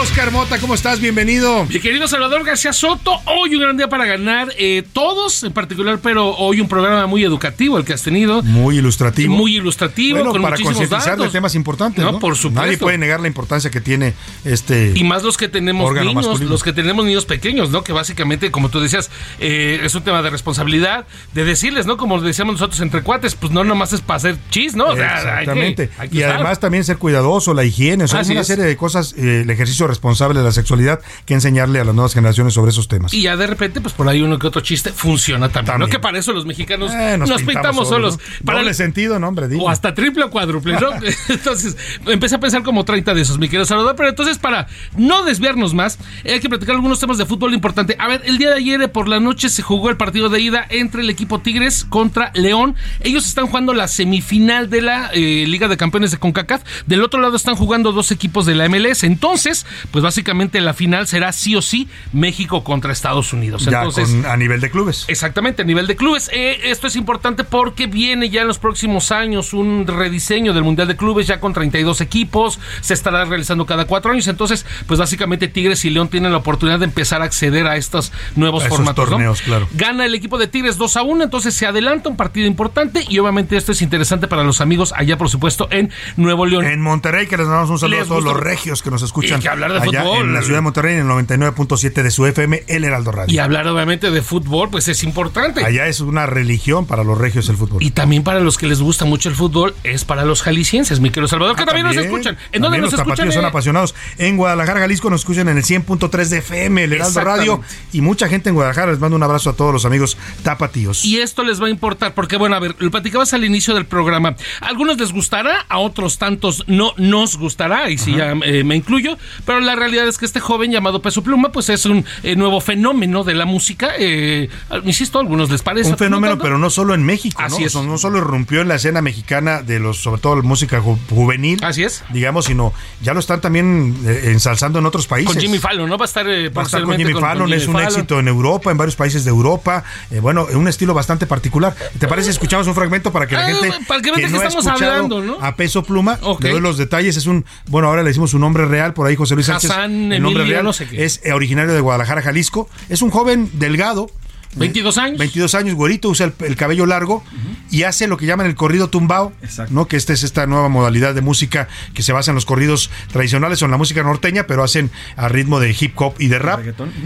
Oscar Mota, ¿cómo estás? Bienvenido. Mi querido Salvador García Soto, hoy un gran día para ganar, eh, todos en particular, pero hoy un programa muy educativo el que has tenido. Muy ilustrativo. Muy ilustrativo, bueno, para concientizar de temas importantes. No, por supuesto. Nadie puede negar la importancia que tiene este. Y más los que tenemos niños, los que tenemos niños pequeños, ¿no? Que básicamente, como tú decías, eh, es un tema de responsabilidad, de decirles, ¿no? Como decíamos nosotros entre cuates, pues no nomás es para hacer chis, ¿no? Exactamente. y además también ser cuidadoso, la higiene, o sea, hay una serie de cosas, eh, el ejercicio responsable de la sexualidad que enseñarle a las nuevas generaciones sobre esos temas. Y ya de repente, pues por ahí uno que otro chiste funciona también. ¿no? Que para eso los mexicanos eh, nos, pintamos, solos. Para el sentido, no, hombre. O hasta triple o cuádruple, ¿no? <laughs> <laughs> entonces, empecé a pensar como 30 de esos, mi querido Salvador. Pero entonces, para no desviarnos más, hay que platicar algunos temas de fútbol importante. A ver, el día de ayer por la noche se jugó el partido de ida entre el equipo Tigres contra León. Ellos están jugando la semifinal de la eh, Liga de Campeones de CONCACAF. Del otro lado están jugando dos equipos de la MLS. Entonces, pues básicamente la final será sí o sí México contra Estados Unidos. Entonces, a nivel de clubes. Exactamente, a nivel de clubes. Eh, esto es importante porque viene ya en los próximos años un rediseño del Mundial de Clubes ya con 32 equipos. Se estará realizando cada cuatro años. Entonces, pues básicamente Tigres y León tienen la oportunidad de empezar a acceder a estos nuevos formatos. Torneos, claro. Gana el equipo de Tigres 2 a 1, entonces se adelanta un partido importante y obviamente esto es interesante para los amigos allá, por supuesto, en Nuevo León. En Monterrey, que les damos un saludo a todos los regios que nos escuchan. Y que hablar de allá fútbol. En la ciudad de Monterrey, en el 99.7 de su FM, El Heraldo Radio. Y hablar obviamente de fútbol, pues es importante. Allá es una religión para los regios el fútbol. Y también para los que les gusta mucho el fútbol, es para los jaliscienses, mi querido Salvador, que ah, también, nos escuchan. ¿En dónde nos los escuchan? son apasionados. En Guadalajara, Jalisco, nos escuchan en el 100.3 de FM, El Heraldo Radio. Y mucha gente en Guadalajara. Les mando un abrazo a todos los amigos tapatíos. Y esto les va a importar, porque bueno, a ver, lo platicabas al inicio del programa. A algunos les gustará, a otros tantos no nos gustará, y si ya eh, me incluyo, pero la realidad es que este joven llamado Peso Pluma, pues es un eh, nuevo fenómeno de la música. Eh, insisto, a algunos les parece. Un fenómeno, pero no solo en México, Así ¿no? es. No solo irrumpió en la escena mexicana de los, sobre todo la música juvenil. Así es. Digamos, sino ya lo están también ensalzando en otros países. Con Jimmy Fallon, ¿no? Va a estar, Va a estar con Jimmy Fallon, es un éxito en Europa, en varios países de Europa. bueno, un estilo bastante particular. ¿Te parece? Escuchamos un fragmento para que la Ah, gente para que vean de no ha estamos hablando, ¿no? a Peso Pluma, Ok. le doy los detalles. Es un, bueno, ahora le decimos su nombre real, por ahí José Luis Sánchez. Hassan el nombre Emilio, real no sé qué. es eh, originario de Guadalajara, Jalisco. Es un joven delgado, 22 años. 22 años, güerito, usa el, el cabello largo y hace lo que llaman el corrido tumbao, ¿no? Que esta es esta nueva modalidad de música que se basa en los corridos tradicionales o en la música norteña, pero hacen a ritmo de hip hop y de rap.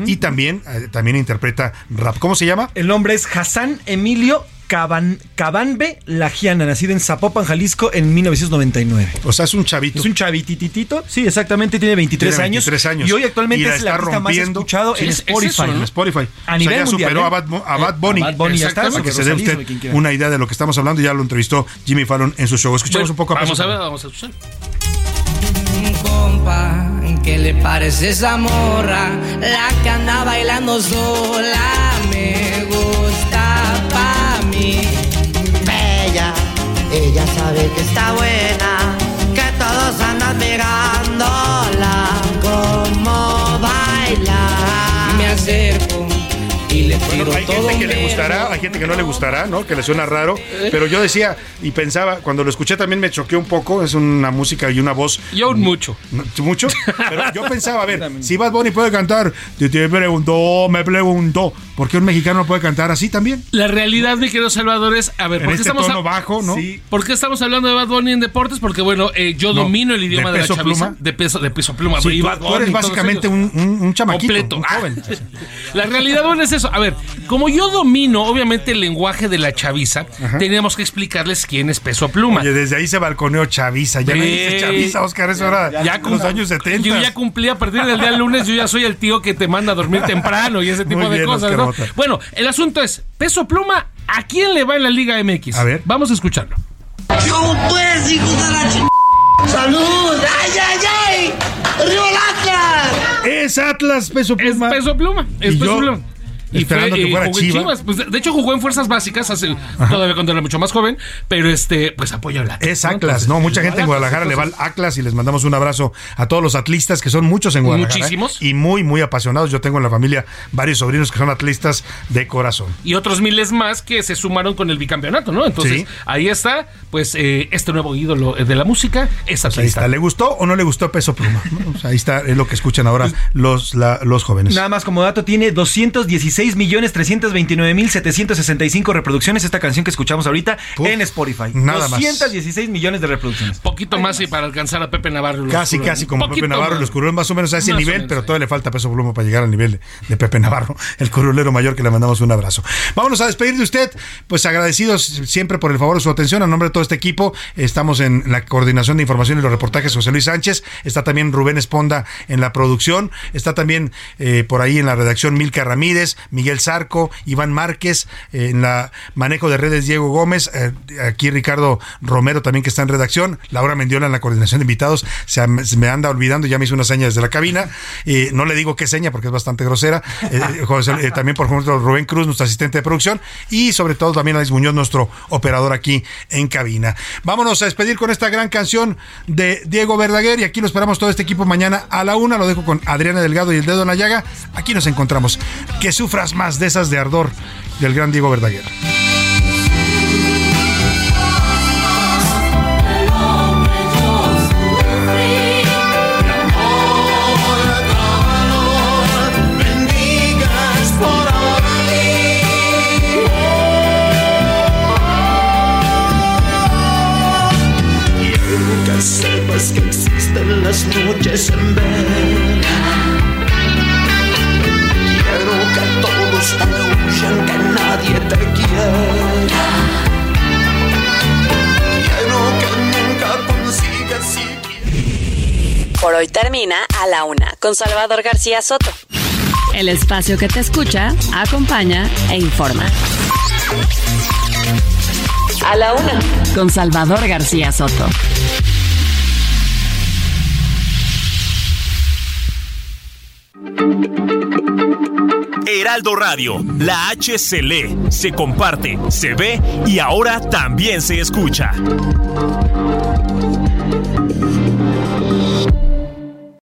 Y también, eh, también interpreta rap. ¿Cómo se llama? El nombre es Hassan Emilio Caban, Cabanbe Lagiana, nacido en Zapopan, Jalisco, en 1999. O sea, es un chavito. Es un chavitititito. Sí, exactamente, tiene 23, Tiene años. 23 años. Y hoy actualmente Y la es el está artista más rompiendo. escuchado Sí, en es- Spotify. eso, ¿no? En Spotify. A O nivel sea, ya mundial, superó ¿eh? a Bad, Mo- a Bad Bunny. A Bad Bunny, ya está, Para que se dé usted una idea de lo que estamos hablando. Ya lo entrevistó Jimmy Fallon en su show. Escuchamos un poco a Vamos a ver, vamos a escuchar. compa, ¿qué le parece esa morra? La que anda bailando sola me ella sabe que está buena, que todos andan mirándola como baila. Me acerco le tiro Bueno, hay todo gente que le gustará, hay gente que no le gustará, ¿no? Que le suena raro. Pero yo decía y pensaba, cuando lo escuché también me choqué un poco. Es una música y una voz. Yo mucho. Mucho. Pero yo pensaba, a <laughs> ver, si Bad Bunny puede cantar, te, te preguntó, me preguntó, ¿por qué un mexicano no puede cantar así también? La realidad, mi querido Salvador, es, a ver, ¿por qué este estamos tono bajo, ¿no? Sí. ¿Por qué estamos hablando de Bad Bunny en deportes? Porque bueno, eh, yo No, domino el idioma de de, la chaviza, Pluma. de peso de peso pluma. Sí, y tú- Bad tú Bunny eres y todos básicamente un, un- un chamaquito, Completo. un Ah. joven. <laughs> La realidad bueno, es eso. A ver, como yo domino, obviamente, el lenguaje de la chaviza, teníamos que explicarles quién es Peso Pluma. Oye, desde ahí se balconeó Chaviza. Ya me dice Chaviza, Oscar, eso era Ya de los años 70. Yo ya cumplí a partir del día lunes, yo ya soy el tío que te manda a dormir temprano y ese tipo Muy de bien, cosas, ¿no? Bueno, el asunto es, Peso Pluma, ¿a quién le va en la Liga MX? A ver. Vamos a escucharlo. ¿Cómo puedes, hijo de la ch... ¡Salud! ¡Ay, ay, ay! ¡Río Atlas! Es Atlas, Peso Pluma. Es Peso Pluma, es Y Peso yo, Pluma. Esperando que fuera jugó en Chivas. Chivas. Pues, de de hecho, jugó en Fuerzas Básicas, hace, todavía cuando era mucho más joven, pero este, pues apoya al Atlas. Es ¿no? Atlas, Entonces, ¿no? Mucha gente en al Guadalajara le va al Atlas y les mandamos un abrazo a todos los atlistas, que son muchos en Guadalajara. ¿eh? Muchísimos. Y muy, muy apasionados. Yo tengo en la familia varios sobrinos que son atlistas de corazón. y otros miles más que se sumaron con el bicampeonato, ¿no? Entonces, Sí. ahí está, pues, eh, este nuevo ídolo de la música, es Ahí está. atlista. ¿Le gustó o no le gustó Peso Pluma? ¿No? O sea, ahí está, es lo que escuchan ahora Pues, los, la- los jóvenes. Nada más como dato, tiene 216 millones 329 mil 765 reproducciones esta canción que escuchamos ahorita en Spotify. nada más. 216 millones de reproducciones. Poquito más y para alcanzar a Pepe Navarro. y los Casi, casi como Pepe Navarro, más. los curuleros más o menos a ese Más nivel, menos, pero todavía le falta peso pluma para llegar al nivel de, de Pepe Navarro, el curulero mayor que le mandamos un abrazo. Vámonos a despedir de usted, pues agradecidos siempre por el favor de su atención. A nombre de todo este equipo, estamos en la coordinación de información y los reportajes José Luis Sánchez, está también Rubén Esponda en la producción, está también eh, por ahí en la redacción Milka Ramírez, Miguel Zarco, Iván Márquez, eh, en la manejo de redes Diego Gómez, eh, aquí Ricardo Romero también que está en redacción, Laura Mendiola en la coordinación de invitados, se, me- anda olvidando, ya me hizo una seña desde la cabina, eh, no le digo qué seña porque es bastante grosera, también por ejemplo Rubén Cruz, nuestro asistente de producción, y sobre todo también Alex Muñoz, nuestro operador aquí en cabina. Vámonos a despedir con esta gran canción de Diego Verdaguer y aquí lo esperamos todo este equipo mañana a la una, lo dejo con Adriana Delgado y el dedo en la llaga, aquí nos encontramos, que más de esas de ardor del gran Diego Verdaguer. Termina A la Una con Salvador García Soto. El espacio que te escucha, acompaña e informa. A la Una con Salvador García Soto. Heraldo Radio, la H se lee, se comparte, se ve y ahora también se escucha.